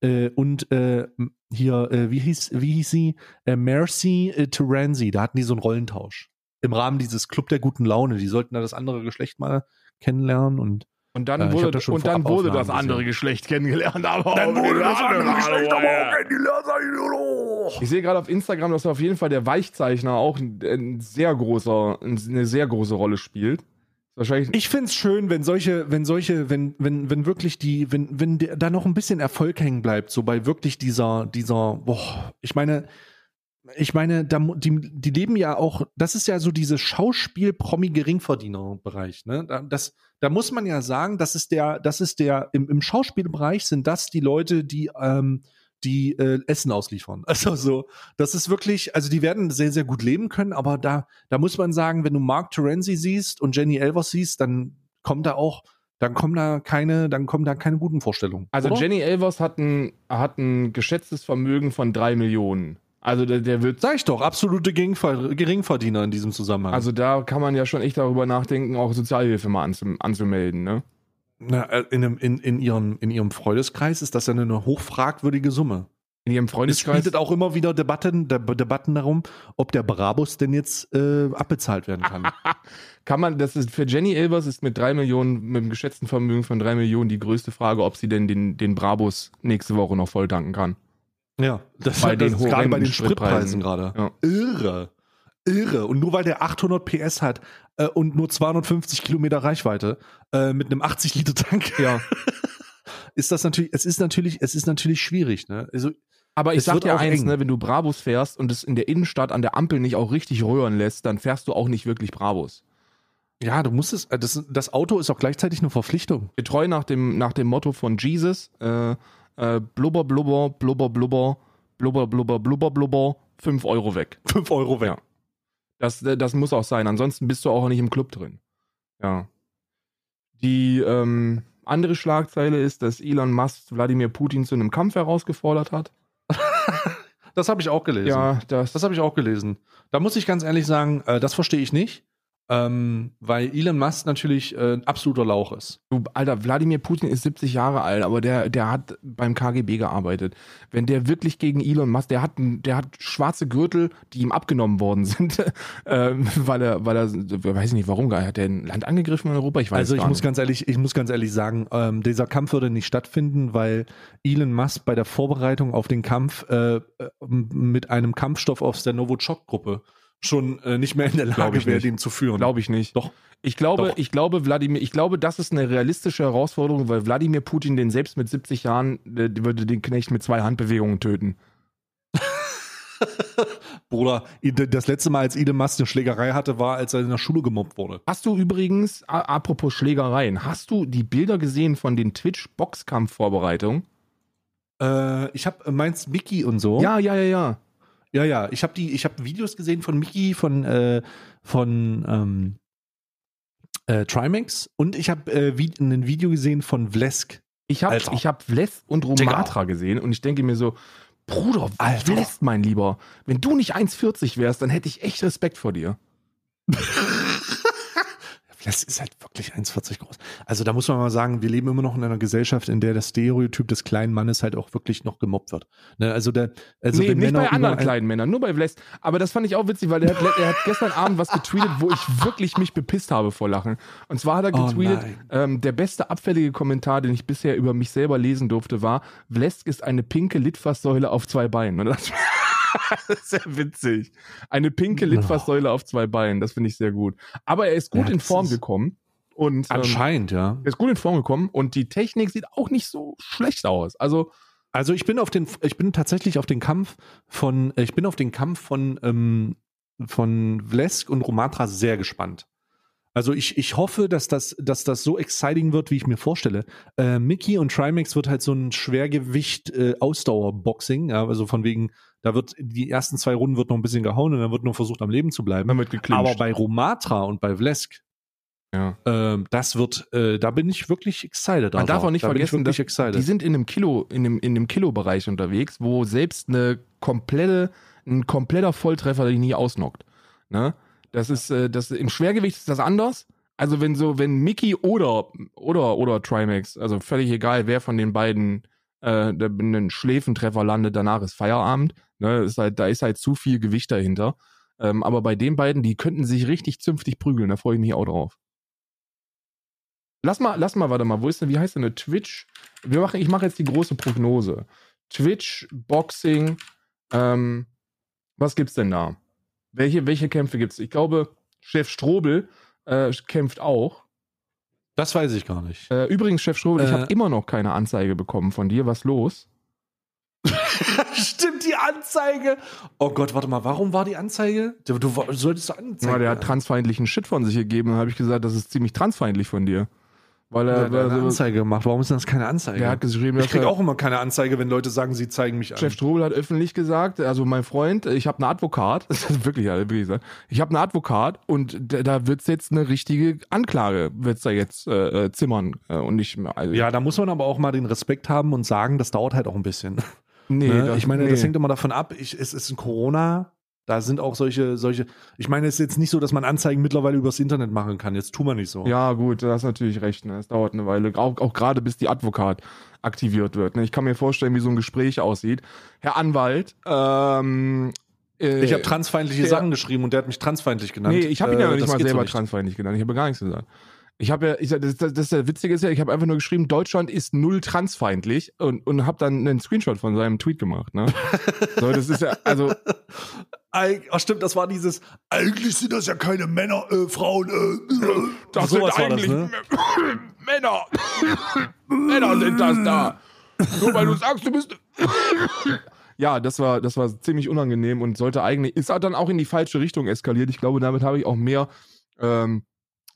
äh, und äh, hier, wie hieß, wie hieß sie? Mercy äh, Terenzi, da hatten die so einen Rollentausch. Im Rahmen dieses Club der guten Laune. Die sollten da das andere Geschlecht mal kennenlernen und Und dann Äh, wurde, da schon und dann wurde das andere gesehen. Geschlecht kennengelernt. Aber Dann wurde das andere Geschlecht aber auch kennengelernt. Ich sehe gerade auf Instagram, dass auf jeden Fall der Weichzeichner auch ein, sehr großer, eine sehr große Rolle spielt. Wahrscheinlich. Ich find's schön, wenn solche, wenn solche, wenn, wenn, wenn wirklich die, wenn, wenn der, da noch ein bisschen Erfolg hängen bleibt, so bei wirklich dieser, dieser, boah, ich meine, ich meine, da, die, die leben ja auch, das ist ja so dieses Schauspiel-Promi-Geringverdiener-Bereich, ne? Da, das, da muss man ja sagen, das ist der, das ist der, im, im Schauspielbereich sind das die Leute, die, ähm, die äh, Essen ausliefern. (laughs) Also so, das ist wirklich, also die werden sehr, sehr gut leben können, aber da, da muss man sagen, wenn du Mark Terenzi siehst und Jenny Elvers siehst, dann kommt da auch, dann kommen da keine, dann kommen da keine guten Vorstellungen. Also oder? Jenny Elvers hat ein, hat ein geschätztes Vermögen von drei Millionen. Also der, der wird. Sag ich doch, absolute Geringver Geringverdiener in diesem Zusammenhang. Also da kann man ja schon echt darüber nachdenken, auch Sozialhilfe mal anzum anzumelden, ne? Na, äh, in, einem, in, in, ihrem, in ihrem Freundeskreis ist das ja eine hochfragwürdige Summe. In ihrem Es Freundeskreis. bietet auch immer wieder Debatten, De Debatten darum, ob der Brabus denn jetzt äh, abbezahlt werden kann. (laughs) Kann man, das ist für Jenny Elvers ist mit drei Millionen, mit einem geschätzten Vermögen von drei Millionen die größte Frage, ob sie denn den, den Brabus nächste Woche noch voll tanken kann. Ja, das, Bei den das ist gerade bei den Spritpreisen Spritpreisen. gerade. Ja. Irre. Irre. Und nur weil der 800 PS hat äh, und nur 250 Kilometer Reichweite äh, mit einem 80 Liter Tank, Ja. (laughs) ist das natürlich, es ist natürlich, es ist natürlich schwierig, ne? Also, Aber ich sag dir eins, ne, wenn du Brabus fährst und es in der Innenstadt an der Ampel nicht auch richtig röhren lässt, dann fährst du auch nicht wirklich Brabus. ja, du musst es, äh, das, das Auto ist auch gleichzeitig eine Verpflichtung. Getreu nach dem, nach dem Motto von Jesus, äh, äh, blubber, blubber, blubber, blubber, blubber, blubber, blubber, blubber, 5 Euro weg. (laughs) 5 Euro weg. Ja. Das, das muss auch sein, ansonsten bist du auch nicht im Club drin. Ja. Die ähm, andere Schlagzeile ist, dass Elon Musk Wladimir Putin zu einem Kampf herausgefordert hat. (laughs) Das habe ich auch gelesen. Ja, das, Das habe ich auch gelesen. Da muss ich ganz ehrlich sagen, äh, das verstehe ich nicht. Ähm, weil Elon Musk natürlich äh, ein absoluter Lauch ist. Du, Alter, Wladimir Putin ist 70 Jahre alt, aber der, der hat beim KGB gearbeitet. Wenn der wirklich gegen Elon Musk, der hat, der hat schwarze Gürtel, die ihm abgenommen worden sind, (laughs) ähm, weil er, weil er, weiß ich nicht warum, hat der ein Land angegriffen in Europa? Ich weiß also es ich gar muss nicht. ganz ehrlich, ich muss ganz ehrlich sagen, ähm, dieser Kampf würde nicht stattfinden, weil Elon Musk bei der Vorbereitung auf den Kampf äh, äh, mit einem Kampfstoff aus der Novichok-Gruppe schon äh, nicht mehr in der Lage wäre, den zu führen. Glaube ich nicht. Doch. Ich glaube, Doch. ich glaube, Wladimir, ich glaube, das ist eine realistische Herausforderung, weil Wladimir Putin den selbst mit 70 Jahren, äh, würde den Knecht mit zwei Handbewegungen töten. (laughs) Bruder, das letzte Mal, als Elon Musk eine Schlägerei hatte, war, als er in der Schule gemobbt wurde. Hast du übrigens, apropos Schlägereien, hast du die Bilder gesehen von den Twitch-Boxkampf-Vorbereitungen? Äh, ich habe meinst Mickey und so. Ja, ja, ja, ja. Ja, ja, ich habe die, ich habe Videos gesehen von Mickey, von äh, von ähm, äh, Trimax und ich habe äh, vi ein Video gesehen von Vlesk. Ich habe ich hab Vles und Romatra gesehen und ich denke mir so, Bruder, Alter. Vles, mein Lieber, wenn du nicht 1,40 wärst, dann hätte ich echt Respekt vor dir. (laughs) das ist halt wirklich 1,40 groß. Also da muss man mal sagen, wir leben immer noch in einer Gesellschaft, in der das Stereotyp des kleinen Mannes halt auch wirklich noch gemobbt wird. Ne, also der, also nee, nicht Männer bei anderen kleinen Männern, nur bei Vles. Aber das fand ich auch witzig, weil er hat, er hat gestern Abend was getweetet, wo ich wirklich mich bepisst habe vor Lachen. Und zwar hat er Oh getweetet, nein. ähm, der beste abfällige Kommentar, den ich bisher über mich selber lesen durfte, war, Vlesk ist eine pinke Litfaßsäule auf zwei Beinen. Und das, (laughs) sehr witzig. Eine pinke Litfaßsäule auf zwei Beinen, das finde ich sehr gut. Aber er ist gut Ja, in Form gekommen. Und ähm, Anscheinend, ja. er ist gut in Form gekommen und die Technik sieht auch nicht so schlecht aus. Also, Also ich bin auf den, ich bin tatsächlich auf den Kampf von, ich bin auf den Kampf von, ähm, von Vlesk und Romatra sehr gespannt. Also ich, ich hoffe, dass das, dass das so exciting wird, wie ich mir vorstelle. Äh, Mickey und Trimax wird halt so ein Schwergewicht äh, Ausdauerboxing, ja, also von wegen, da wird die ersten zwei Runden wird noch ein bisschen gehauen und dann wird nur versucht am Leben zu bleiben. man wird geklincht. Aber bei Romatra und bei Vlesk, ja. ähm, das wird, äh, da bin ich wirklich excited. Man darf auch nicht da vergessen, dass excited. die sind in einem Kilo, in dem, in dem Kilo-Bereich unterwegs, wo selbst eine komplette, ein kompletter Volltreffer dich nie ausnockt. Ne? Das ist, äh, das im Schwergewicht ist das anders. Also wenn so, wenn Mickey oder oder oder Trimax, also völlig egal, wer von den beiden äh, einen Schläfentreffer landet, danach ist Feierabend. Ne? Ist halt, da ist halt zu viel Gewicht dahinter. Ähm, aber bei den beiden, die könnten sich richtig zünftig prügeln. Da freue ich mich auch drauf. Lass mal, lass mal, warte mal, wo ist denn, wie heißt denn eine Twitch? Wir machen, ich mache jetzt die große Prognose. Twitch, Boxing, ähm, was gibt's denn da? Welche, welche Kämpfe gibt's? Ich glaube, Chef Strobel äh, kämpft auch. das weiß ich gar nicht. Äh, übrigens, Chef Strobel, ich Äh. habe immer noch keine Anzeige bekommen von dir. Was los? (laughs) Stimmt die Anzeige? Oh Gott, warte mal, warum war die Anzeige? Du, du, solltest du Anzeige. Ja, der hat transfeindlichen Shit von sich gegeben. Dann habe ich gesagt, das ist ziemlich transfeindlich von dir. Weil er, hat weil eine er so, Anzeige gemacht. Warum ist denn das keine Anzeige? der hat geschrieben, ich krieg er- auch immer keine Anzeige, wenn Leute sagen, sie zeigen mich an. Chef Strobel hat öffentlich gesagt, also mein Freund, ich habe einen Advokat, (laughs) das ist wirklich, ja, wirklich gesagt, ich habe einen Advokat und da- da wird's jetzt eine richtige Anklage, wird's da jetzt äh, äh, zimmern äh, und nicht mehr. Also, ja, da muss man aber auch mal den Respekt haben und sagen, das dauert halt auch ein bisschen. nee, ne? das- ich meine, nee. das hängt immer davon ab. Ich, es ist ein Corona. Da sind auch solche, solche. Ich meine, es ist jetzt nicht so, dass man Anzeigen mittlerweile übers Internet machen kann. Jetzt tun wir nicht so. Ja, gut, da hast natürlich recht. Ne? Es dauert eine Weile, auch, auch gerade bis die Advokat aktiviert wird. Ne? Ich kann mir vorstellen, wie so ein Gespräch aussieht. Herr Anwalt, ähm, äh, Ich habe transfeindliche der- Sachen geschrieben und der hat mich transfeindlich genannt. Nee, ich habe ihn ja Äh, nicht mal geht so selber nicht. transfeindlich genannt. Ich habe gar nichts gesagt. Ich habe ja, ich, das, das, das der Witzige ist ja, ich habe einfach nur geschrieben, Deutschland ist null transfeindlich und, und habe dann einen Screenshot von seinem Tweet gemacht. Ne? so, das ist ja, also, (laughs) Ach stimmt, das war dieses. Eigentlich sind das ja keine Männer, äh, Frauen. Äh, äh. das Sowas sind war das, eigentlich ne? (laughs) Männer. Männer sind das da. Nur weil du sagst, du bist. (laughs) ja, das war, das war ziemlich unangenehm und sollte eigentlich, ist dann auch in die falsche Richtung eskaliert. Ich glaube, damit habe ich auch mehr, ähm,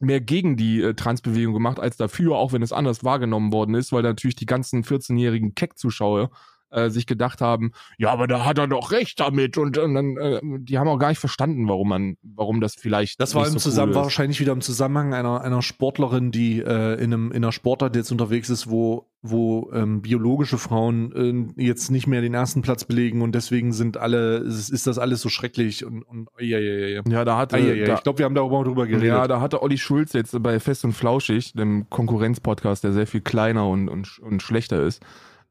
mehr gegen die äh, Transbewegung gemacht als dafür, auch wenn es anders wahrgenommen worden ist, weil natürlich die ganzen 14-jährigen Keck-Zuschauer äh, sich gedacht haben, ja, aber da hat er doch recht damit und, und dann, äh, die haben auch gar nicht verstanden, warum man, warum das vielleicht Das war im so Zusammen, cool wahrscheinlich wieder im Zusammenhang einer, einer Sportlerin, die äh, in, einem, in einer Sportart jetzt unterwegs ist, wo, wo ähm, biologische Frauen äh, jetzt nicht mehr den ersten Platz belegen und deswegen sind alle, ist, ist das alles so schrecklich und, und ja, ja, ja, ja. Ja, da hatte, Ah, ja, ja. da, Ich glaube, wir haben darüber drüber geredet. Ja, da hatte Olli Schulz jetzt bei Fest und Flauschig, dem Konkurrenzpodcast, der sehr viel kleiner und, und, und schlechter ist.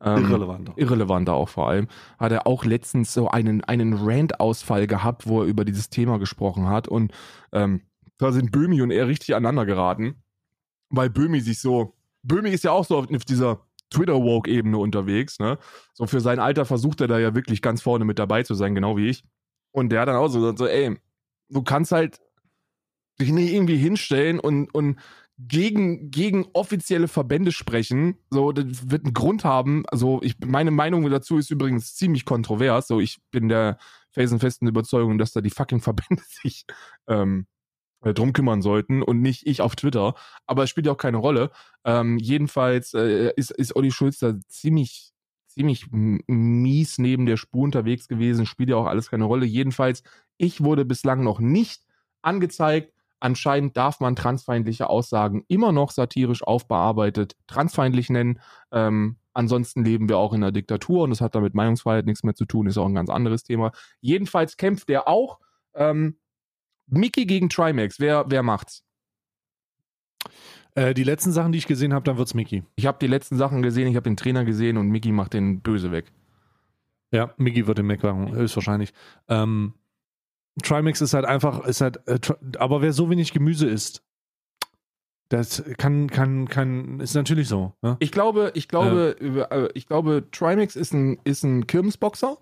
Ähm, Irrelevanter. Irrelevanter auch vor allem, hat er auch letztens so einen, einen Rant-Ausfall gehabt, wo er über dieses Thema gesprochen hat. Und ähm, da sind Böhmi und er richtig aneinander geraten, weil Böhmi sich so, Böhmi ist ja auch so auf, dieser Twitter-Woke-Ebene unterwegs, ne? So für sein Alter versucht er da ja wirklich ganz vorne mit dabei zu sein, genau wie ich. Und der hat dann auch so gesagt, so, ey, du kannst halt dich nicht irgendwie hinstellen und, und gegen, gegen offizielle Verbände sprechen. So, das wird einen Grund haben. Also, ich, meine Meinung dazu ist übrigens ziemlich kontrovers. So, ich bin der felsenfesten Überzeugung, dass da die fucking Verbände (laughs) sich ähm, äh, drum kümmern sollten und nicht ich auf Twitter. Aber es spielt ja auch keine Rolle. Ähm, jedenfalls äh, ist, ist Olli Schulz da ziemlich, ziemlich mies neben der Spur unterwegs gewesen. Spielt ja auch alles keine Rolle. Jedenfalls, ich wurde bislang noch nicht angezeigt. Anscheinend darf man transfeindliche Aussagen immer noch satirisch aufbearbeitet transfeindlich nennen. Ähm, ansonsten leben wir auch in einer Diktatur und das hat damit Meinungsfreiheit nichts mehr zu tun, ist auch ein ganz anderes Thema. Jedenfalls kämpft er auch. Ähm, Mickey gegen Trimax, wer, wer macht's? Äh, die letzten Sachen, die ich gesehen habe, dann wird's Mickey. Ich habe die letzten Sachen gesehen, ich habe den Trainer gesehen und Mickey macht den böse weg. Ja, Mickey wird den wegmachen, höchstwahrscheinlich. Ähm, Trimax ist halt einfach, ist halt, äh, aber wer so wenig Gemüse isst, das kann, kann, kann, ist natürlich so. Ne? Ich glaube, ich glaube, ja. ich glaube, Trimax ist ein, ist ein Kirmesboxer.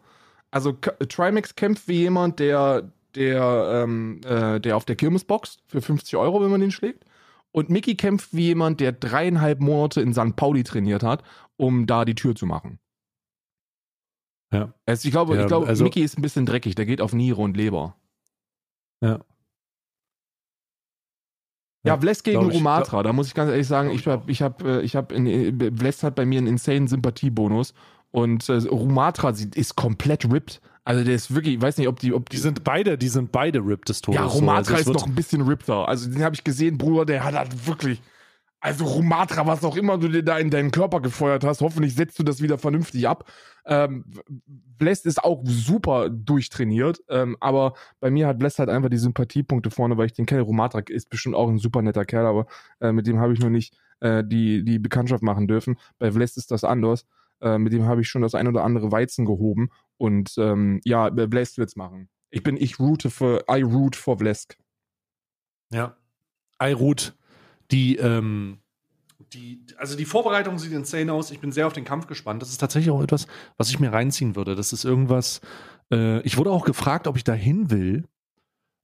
Also Trimax kämpft wie jemand, der, der, ähm, äh, der auf der Kirmes boxt für 50 Euro, wenn man den schlägt. Und Mickey kämpft wie jemand, der dreieinhalb Monate in St. Pauli trainiert hat, um da die Tür zu machen. Ja. Also ich glaube, ja, ich glaube also, Mickey ist ein bisschen dreckig, der geht auf Niere und Leber. Ja. Ja, Vles gegen Rumatra, da muss ich ganz ehrlich sagen, ich habe, ich habe, ich habe, Vles hat bei mir einen insane Sympathiebonus und äh, Rumatra ist komplett ripped. Also der ist wirklich, ich weiß nicht, ob die, ob die, die sind beide, die sind beide ripped des Todes. Ja, Rumatra so. also ist noch ein bisschen rippter. Also den habe ich gesehen, Bruder, der hat halt wirklich, also Rumatra, was auch immer du dir da in deinen Körper gefeuert hast, hoffentlich setzt du das wieder vernünftig ab. Ähm, Blest ist auch super durchtrainiert, ähm, aber bei mir hat Blest halt einfach die Sympathiepunkte vorne, weil ich den kenne. Rumatra ist bestimmt auch ein super netter Kerl, aber äh, mit dem habe ich noch nicht äh, die, die Bekanntschaft machen dürfen. Bei Blest ist das anders. Äh, mit dem habe ich schon das ein oder andere Weizen gehoben und ähm, ja, Blest wird's machen. Ich bin, ich route für, I root for Vlesk. Ja. I root die, ähm, die, also die Vorbereitung sieht insane aus. Ich bin sehr auf den Kampf gespannt. Das ist tatsächlich auch etwas, was ich mir reinziehen würde. Das ist irgendwas. Äh, ich wurde auch gefragt, ob ich da hin will.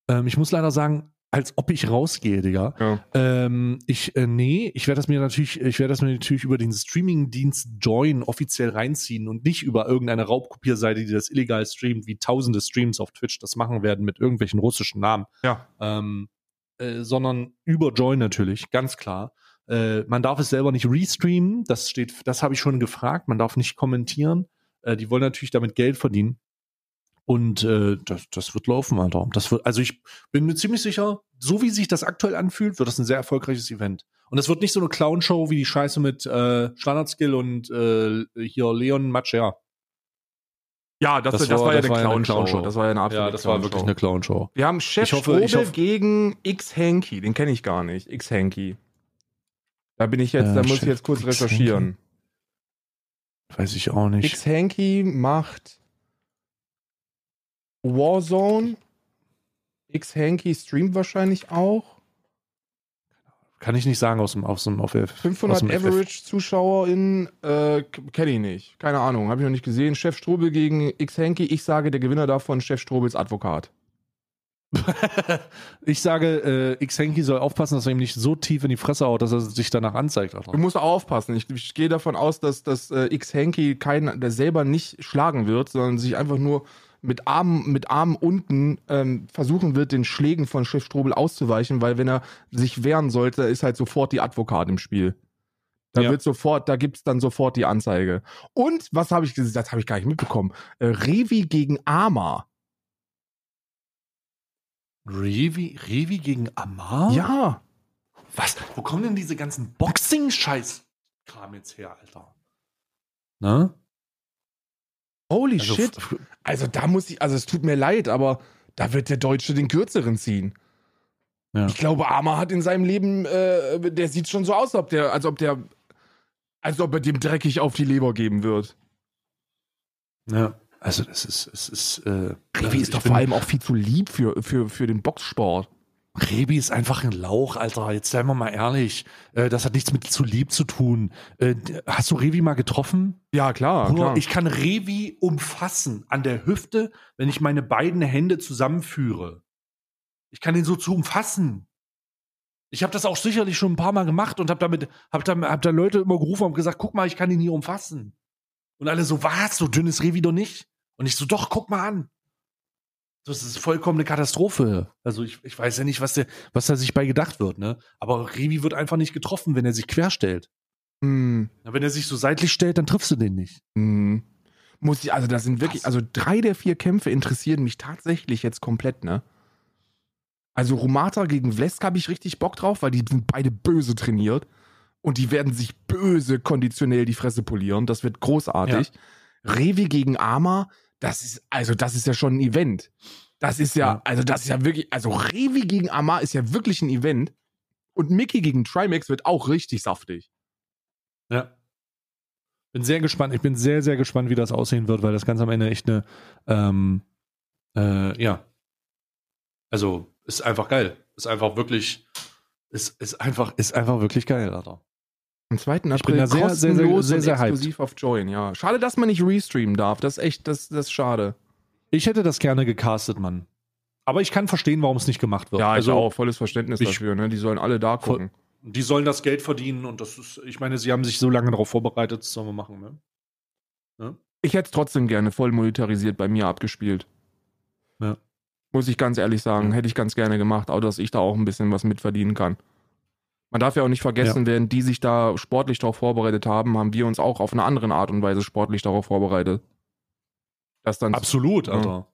Ähm, ich muss leider sagen, als ob ich rausgehe, Digga. Ja. Ähm, ich, äh, nee, ich werde das mir natürlich, ich werde das mir natürlich über den Streaming-Dienst Join offiziell reinziehen und nicht über irgendeine Raubkopierseite, die das illegal streamt, wie tausende Streams auf Twitch das machen werden mit irgendwelchen russischen Namen. Ja. Ähm, äh, sondern über Join natürlich, ganz klar. Äh, man darf es selber nicht restreamen, das steht, das habe ich schon gefragt. Man darf nicht kommentieren. Äh, die wollen natürlich damit Geld verdienen. Und äh, das, das wird laufen, Alter. Das wird, also ich bin mir ziemlich sicher, so wie sich das aktuell anfühlt, wird das ein sehr erfolgreiches Event. Und es wird nicht so eine Clown-Show wie die Scheiße mit äh, Standard-Skill und äh, hier Leon Matcher. Ja, das, das, das war, war, ja eine Clown-Show. Clown das war ja eine absolute Ja, das war wirklich eine Clown-Show. Wir haben Chef ich hoffe, ich hoffe, gegen X-Hanky. Den kenne ich gar nicht. X-Hanky. Da bin ich jetzt, äh, da muss ich jetzt kurz recherchieren. Weiß ich auch nicht. X-Hanky macht Warzone. X-Hanky streamt wahrscheinlich auch. Kann ich nicht sagen aus dem, aus dem, auf 500 aus dem Average ZuschauerInnen äh, kenne ich nicht. Keine Ahnung, habe ich noch nicht gesehen. Chef Strobel gegen X Henky. Ich sage, der Gewinner davon, Chef Strobels Advokat. (laughs) ich sage, äh, X Henky soll aufpassen, dass er ihm nicht so tief in die Fresse haut, dass er sich danach anzeigt. Du musst auch aufpassen. Ich, ich gehe davon aus, dass, dass äh, X Henky keinen, der selber nicht schlagen wird, sondern sich einfach nur mit Armen, mit Armen unten ähm, versuchen wird, den Schlägen von Chef Strobel auszuweichen, weil wenn er sich wehren sollte, ist halt sofort die Advokat im Spiel. Da ja. wird sofort, da gibt's dann sofort die Anzeige. Und was habe ich gesagt? Das habe ich gar nicht mitbekommen. Äh, Revi gegen Ama. Revi, Revi gegen Amar? Ja. Was? Wo kommen denn diese ganzen Boxing-Scheiß-Kram jetzt her, Alter? Ne? Holy also, shit. Also da muss ich, also es tut mir leid, aber da wird der Deutsche den kürzeren ziehen. Ja. Ich glaube, Arma hat in seinem Leben, äh, der sieht schon so aus, ob der, als ob der, als ob er dem dreckig auf die Leber geben wird. Ja, also das ist, es ist, äh, Revi also ist doch vor allem auch viel zu lieb für, für, für den Boxsport. Rebi ist einfach ein Lauch, Alter. Jetzt seien wir mal ehrlich. Äh, das hat nichts mit zu lieb zu tun. Äh, hast du Revi mal getroffen? Ja, klar, Bruder, klar. Ich kann Revi umfassen an der Hüfte, wenn ich meine beiden Hände zusammenführe. Ich kann ihn so zu umfassen. Ich habe das auch sicherlich schon ein paar Mal gemacht und habe damit, hab da, hab da Leute immer gerufen und gesagt, guck mal, ich kann ihn hier umfassen. Und alle so, was, so dünn ist Revi doch nicht? Und ich so, doch, guck mal an. Das ist vollkommen eine Katastrophe. Also ich, ich weiß ja nicht, was der, was da sich bei gedacht wird, ne? Aber Revi wird einfach nicht getroffen, wenn er sich querstellt. Mm. wenn er sich so seitlich stellt, dann triffst du den nicht. Mm. Muss ich, also das sind wirklich, also drei der vier Kämpfe interessieren mich tatsächlich jetzt komplett, ne? Also Romata gegen Vlesk habe ich richtig Bock drauf, weil die sind beide böse trainiert und die werden sich böse konditionell die Fresse polieren. Das wird großartig. Ja. Revi gegen Ama, das ist, also das ist ja schon ein Event. Das ist ja, also das ist ja wirklich, also Revi gegen Amar ist ja wirklich ein Event. Und Mickey gegen Trimax wird auch richtig saftig. Ja. Bin sehr gespannt. Ich bin sehr, sehr gespannt, wie das aussehen wird, weil das ganz am Ende echt eine, ähm, äh, ja. Also, ist einfach geil. Ist einfach wirklich, ist, ist einfach, ist einfach wirklich geil, Alter. Am 2. bin April da sehr, sehr, sehr, kostenlos sehr, und sehr hyped. exklusiv auf Join, ja. Schade, dass man nicht restreamen darf. Das ist echt, das, das ist schade. Ich hätte das gerne gecastet, Mann. Aber ich kann verstehen, warum es nicht gemacht wird. Ja, also, ich auch. Volles Verständnis ich- dafür, ne? Die sollen alle da gucken. Die sollen das Geld verdienen und das ist, ich meine, sie haben sich so lange darauf vorbereitet, das sollen wir machen, ne? Ich hätte es trotzdem gerne voll monetarisiert bei mir abgespielt. Ja. Muss ich ganz ehrlich sagen, Ja. hätte ich ganz gerne gemacht, auch dass ich da auch ein bisschen was mitverdienen kann. Man darf ja auch nicht vergessen, während die sich da sportlich darauf vorbereitet haben, haben wir uns auch auf eine andere Art und Weise sportlich darauf vorbereitet. Das dann Absolut, Ja. Alter.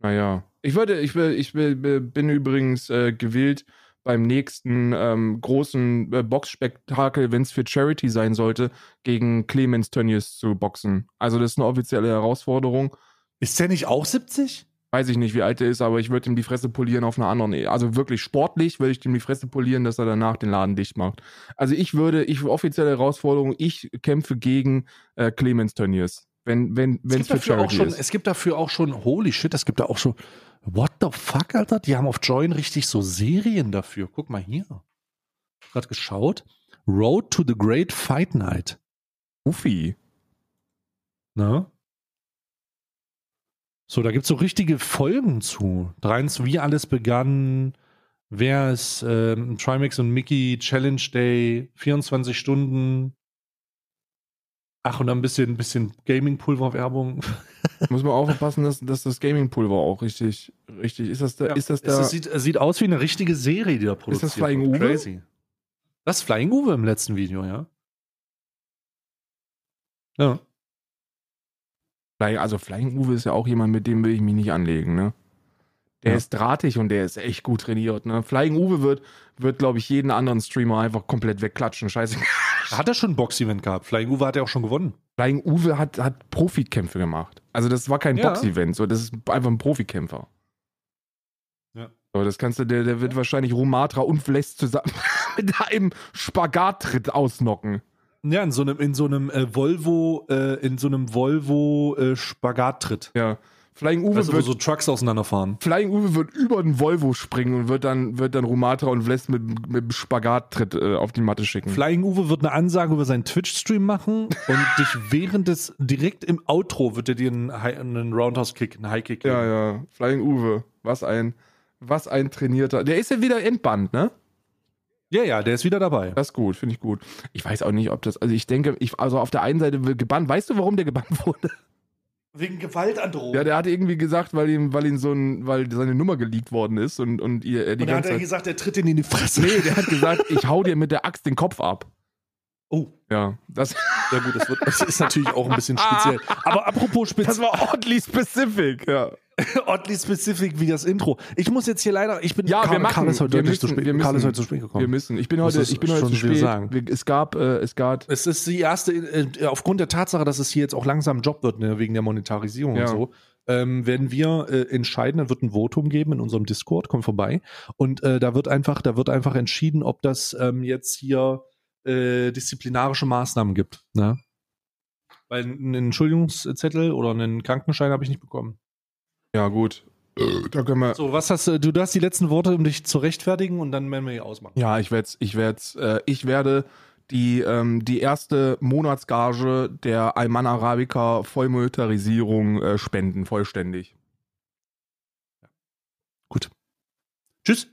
Naja. Ich würde, ich will, ich will, bin übrigens äh, gewillt, beim nächsten ähm, großen äh, Boxspektakel, wenn es für Charity sein sollte, gegen Clemens Tönnies zu boxen. Also das ist eine offizielle Herausforderung. Ist der nicht auch 70? Weiß ich nicht, wie alt er ist, aber ich würde ihm die Fresse polieren auf einer anderen. E- Also wirklich sportlich würde ich ihm die Fresse polieren, dass er danach den Laden dicht macht. Also ich würde, ich offizielle Herausforderung, ich kämpfe gegen äh, Clemens Tönnies. Wenn, wenn, wenn es gibt für dafür auch schon, ist. es gibt dafür auch schon, holy shit, es gibt da auch schon, what the fuck, Alter? Die haben auf Join richtig so Serien dafür. Guck mal hier. Gerade geschaut. Road to the Great Fight Night. Uffi. Ne? So, da gibt es so richtige Folgen zu. Dreins, wie alles begann, wer ist ähm, Trimax und Mickey, Challenge Day, 24 Stunden. Ach, und dann ein bisschen, bisschen Gaming-Pulver-Werbung. (laughs) Muss man auch aufpassen, dass, dass das Gaming-Pulver auch richtig, richtig. Ist das, der, ist das es, der. es sieht, es sieht aus wie eine richtige Serie, die da produziert das Flying wird. Uwe? Crazy. Das ist Flying Uwe im letzten Video, ja. Ja. Also Flying Uwe ist ja auch jemand, mit dem will ich mich nicht anlegen, ne? Der Ja. ist drahtig und der ist echt gut trainiert, ne? Flying Uwe wird, wird glaube ich, jeden anderen Streamer einfach komplett wegklatschen. Scheiße. (laughs) Hat er schon ein Box-Event gehabt? Flying Uwe hat ja auch schon gewonnen. Flying Uwe hat, hat Profikämpfe gemacht. Also das war kein Ja. Box-Event, so, das ist einfach ein Profikämpfer. Ja. So, das kannst du, der, der wird wahrscheinlich Rumatra und Fless zusammen (laughs) mit einem Spagattritt ausnocken. Ja, in so einem, in so einem äh, Volvo, äh, in so einem Volvo äh, Spagattritt. Ja. Flying Uwe Weißt du, wird so Trucks auseinanderfahren. Flying Uwe wird über den Volvo springen und wird dann, wird dann Rumatra und Vles mit, mit dem Spagattritt äh, auf die Matte schicken. Flying Uwe wird eine Ansage über seinen Twitch-Stream machen und (laughs) dich während des, direkt im Outro wird er dir einen, einen Roundhouse-Kick, einen High-Kick geben. ja, ja. Flying Uwe. Was ein, was ein trainierter. Der ist ja wieder entbannt, ne? Ja, ja, der ist wieder dabei. Das ist gut, finde ich gut. Ich weiß auch nicht, ob das, also ich denke, ich, also auf der einen Seite will gebannt. Weißt du, warum der gebannt (laughs) wurde? Wegen Gewaltandrohung. Ja, der hat irgendwie gesagt, weil ihm, weil ihm so ein, weil seine Nummer geleakt worden ist und, und ihr, er die und dann hat ganze er Zeit. gesagt, er tritt ihn in die Fresse. Nee, der hat gesagt, ich hau dir mit der Axt den Kopf ab. Oh, Ja, das, ja gut, das, wird, das ist natürlich auch ein bisschen speziell. Aber apropos speziell. das war oddly specific, ja. (laughs) oddly specific wie das Intro. Ich muss jetzt hier leider, ich bin Ja, wir Karl, machen- Karl ist heute wir deutlich zu müssen- spät. wir Karl ist müssen- heute zu spät gekommen. Wir müssen. Ich bin heute, ich bin heute schon zu spät. sagen. Wir- Es gab, äh, es gab. Es ist die erste, äh, aufgrund der Tatsache, dass es hier jetzt auch langsam ein Job wird, ne, wegen der Monetarisierung Ja. und so, ähm, werden wir äh, entscheiden, da wird ein Votum geben in unserem Discord, kommt vorbei. Und äh, da wird einfach, da wird einfach entschieden, ob das ähm, jetzt hier äh, disziplinarische Maßnahmen gibt. Ne? Weil einen Entschuldigungszettel oder einen Krankenschein habe ich nicht bekommen. Ja gut. Da können wir. So, was hast du? Du hast die letzten Worte, um dich zu rechtfertigen und dann werden wir hier ausmachen. Ja, ich werde, ich werde, äh, ich werde die ähm, die erste Monatsgage der Alman Arabica Vollmonetarisierung äh, spenden vollständig. Gut. Tschüss.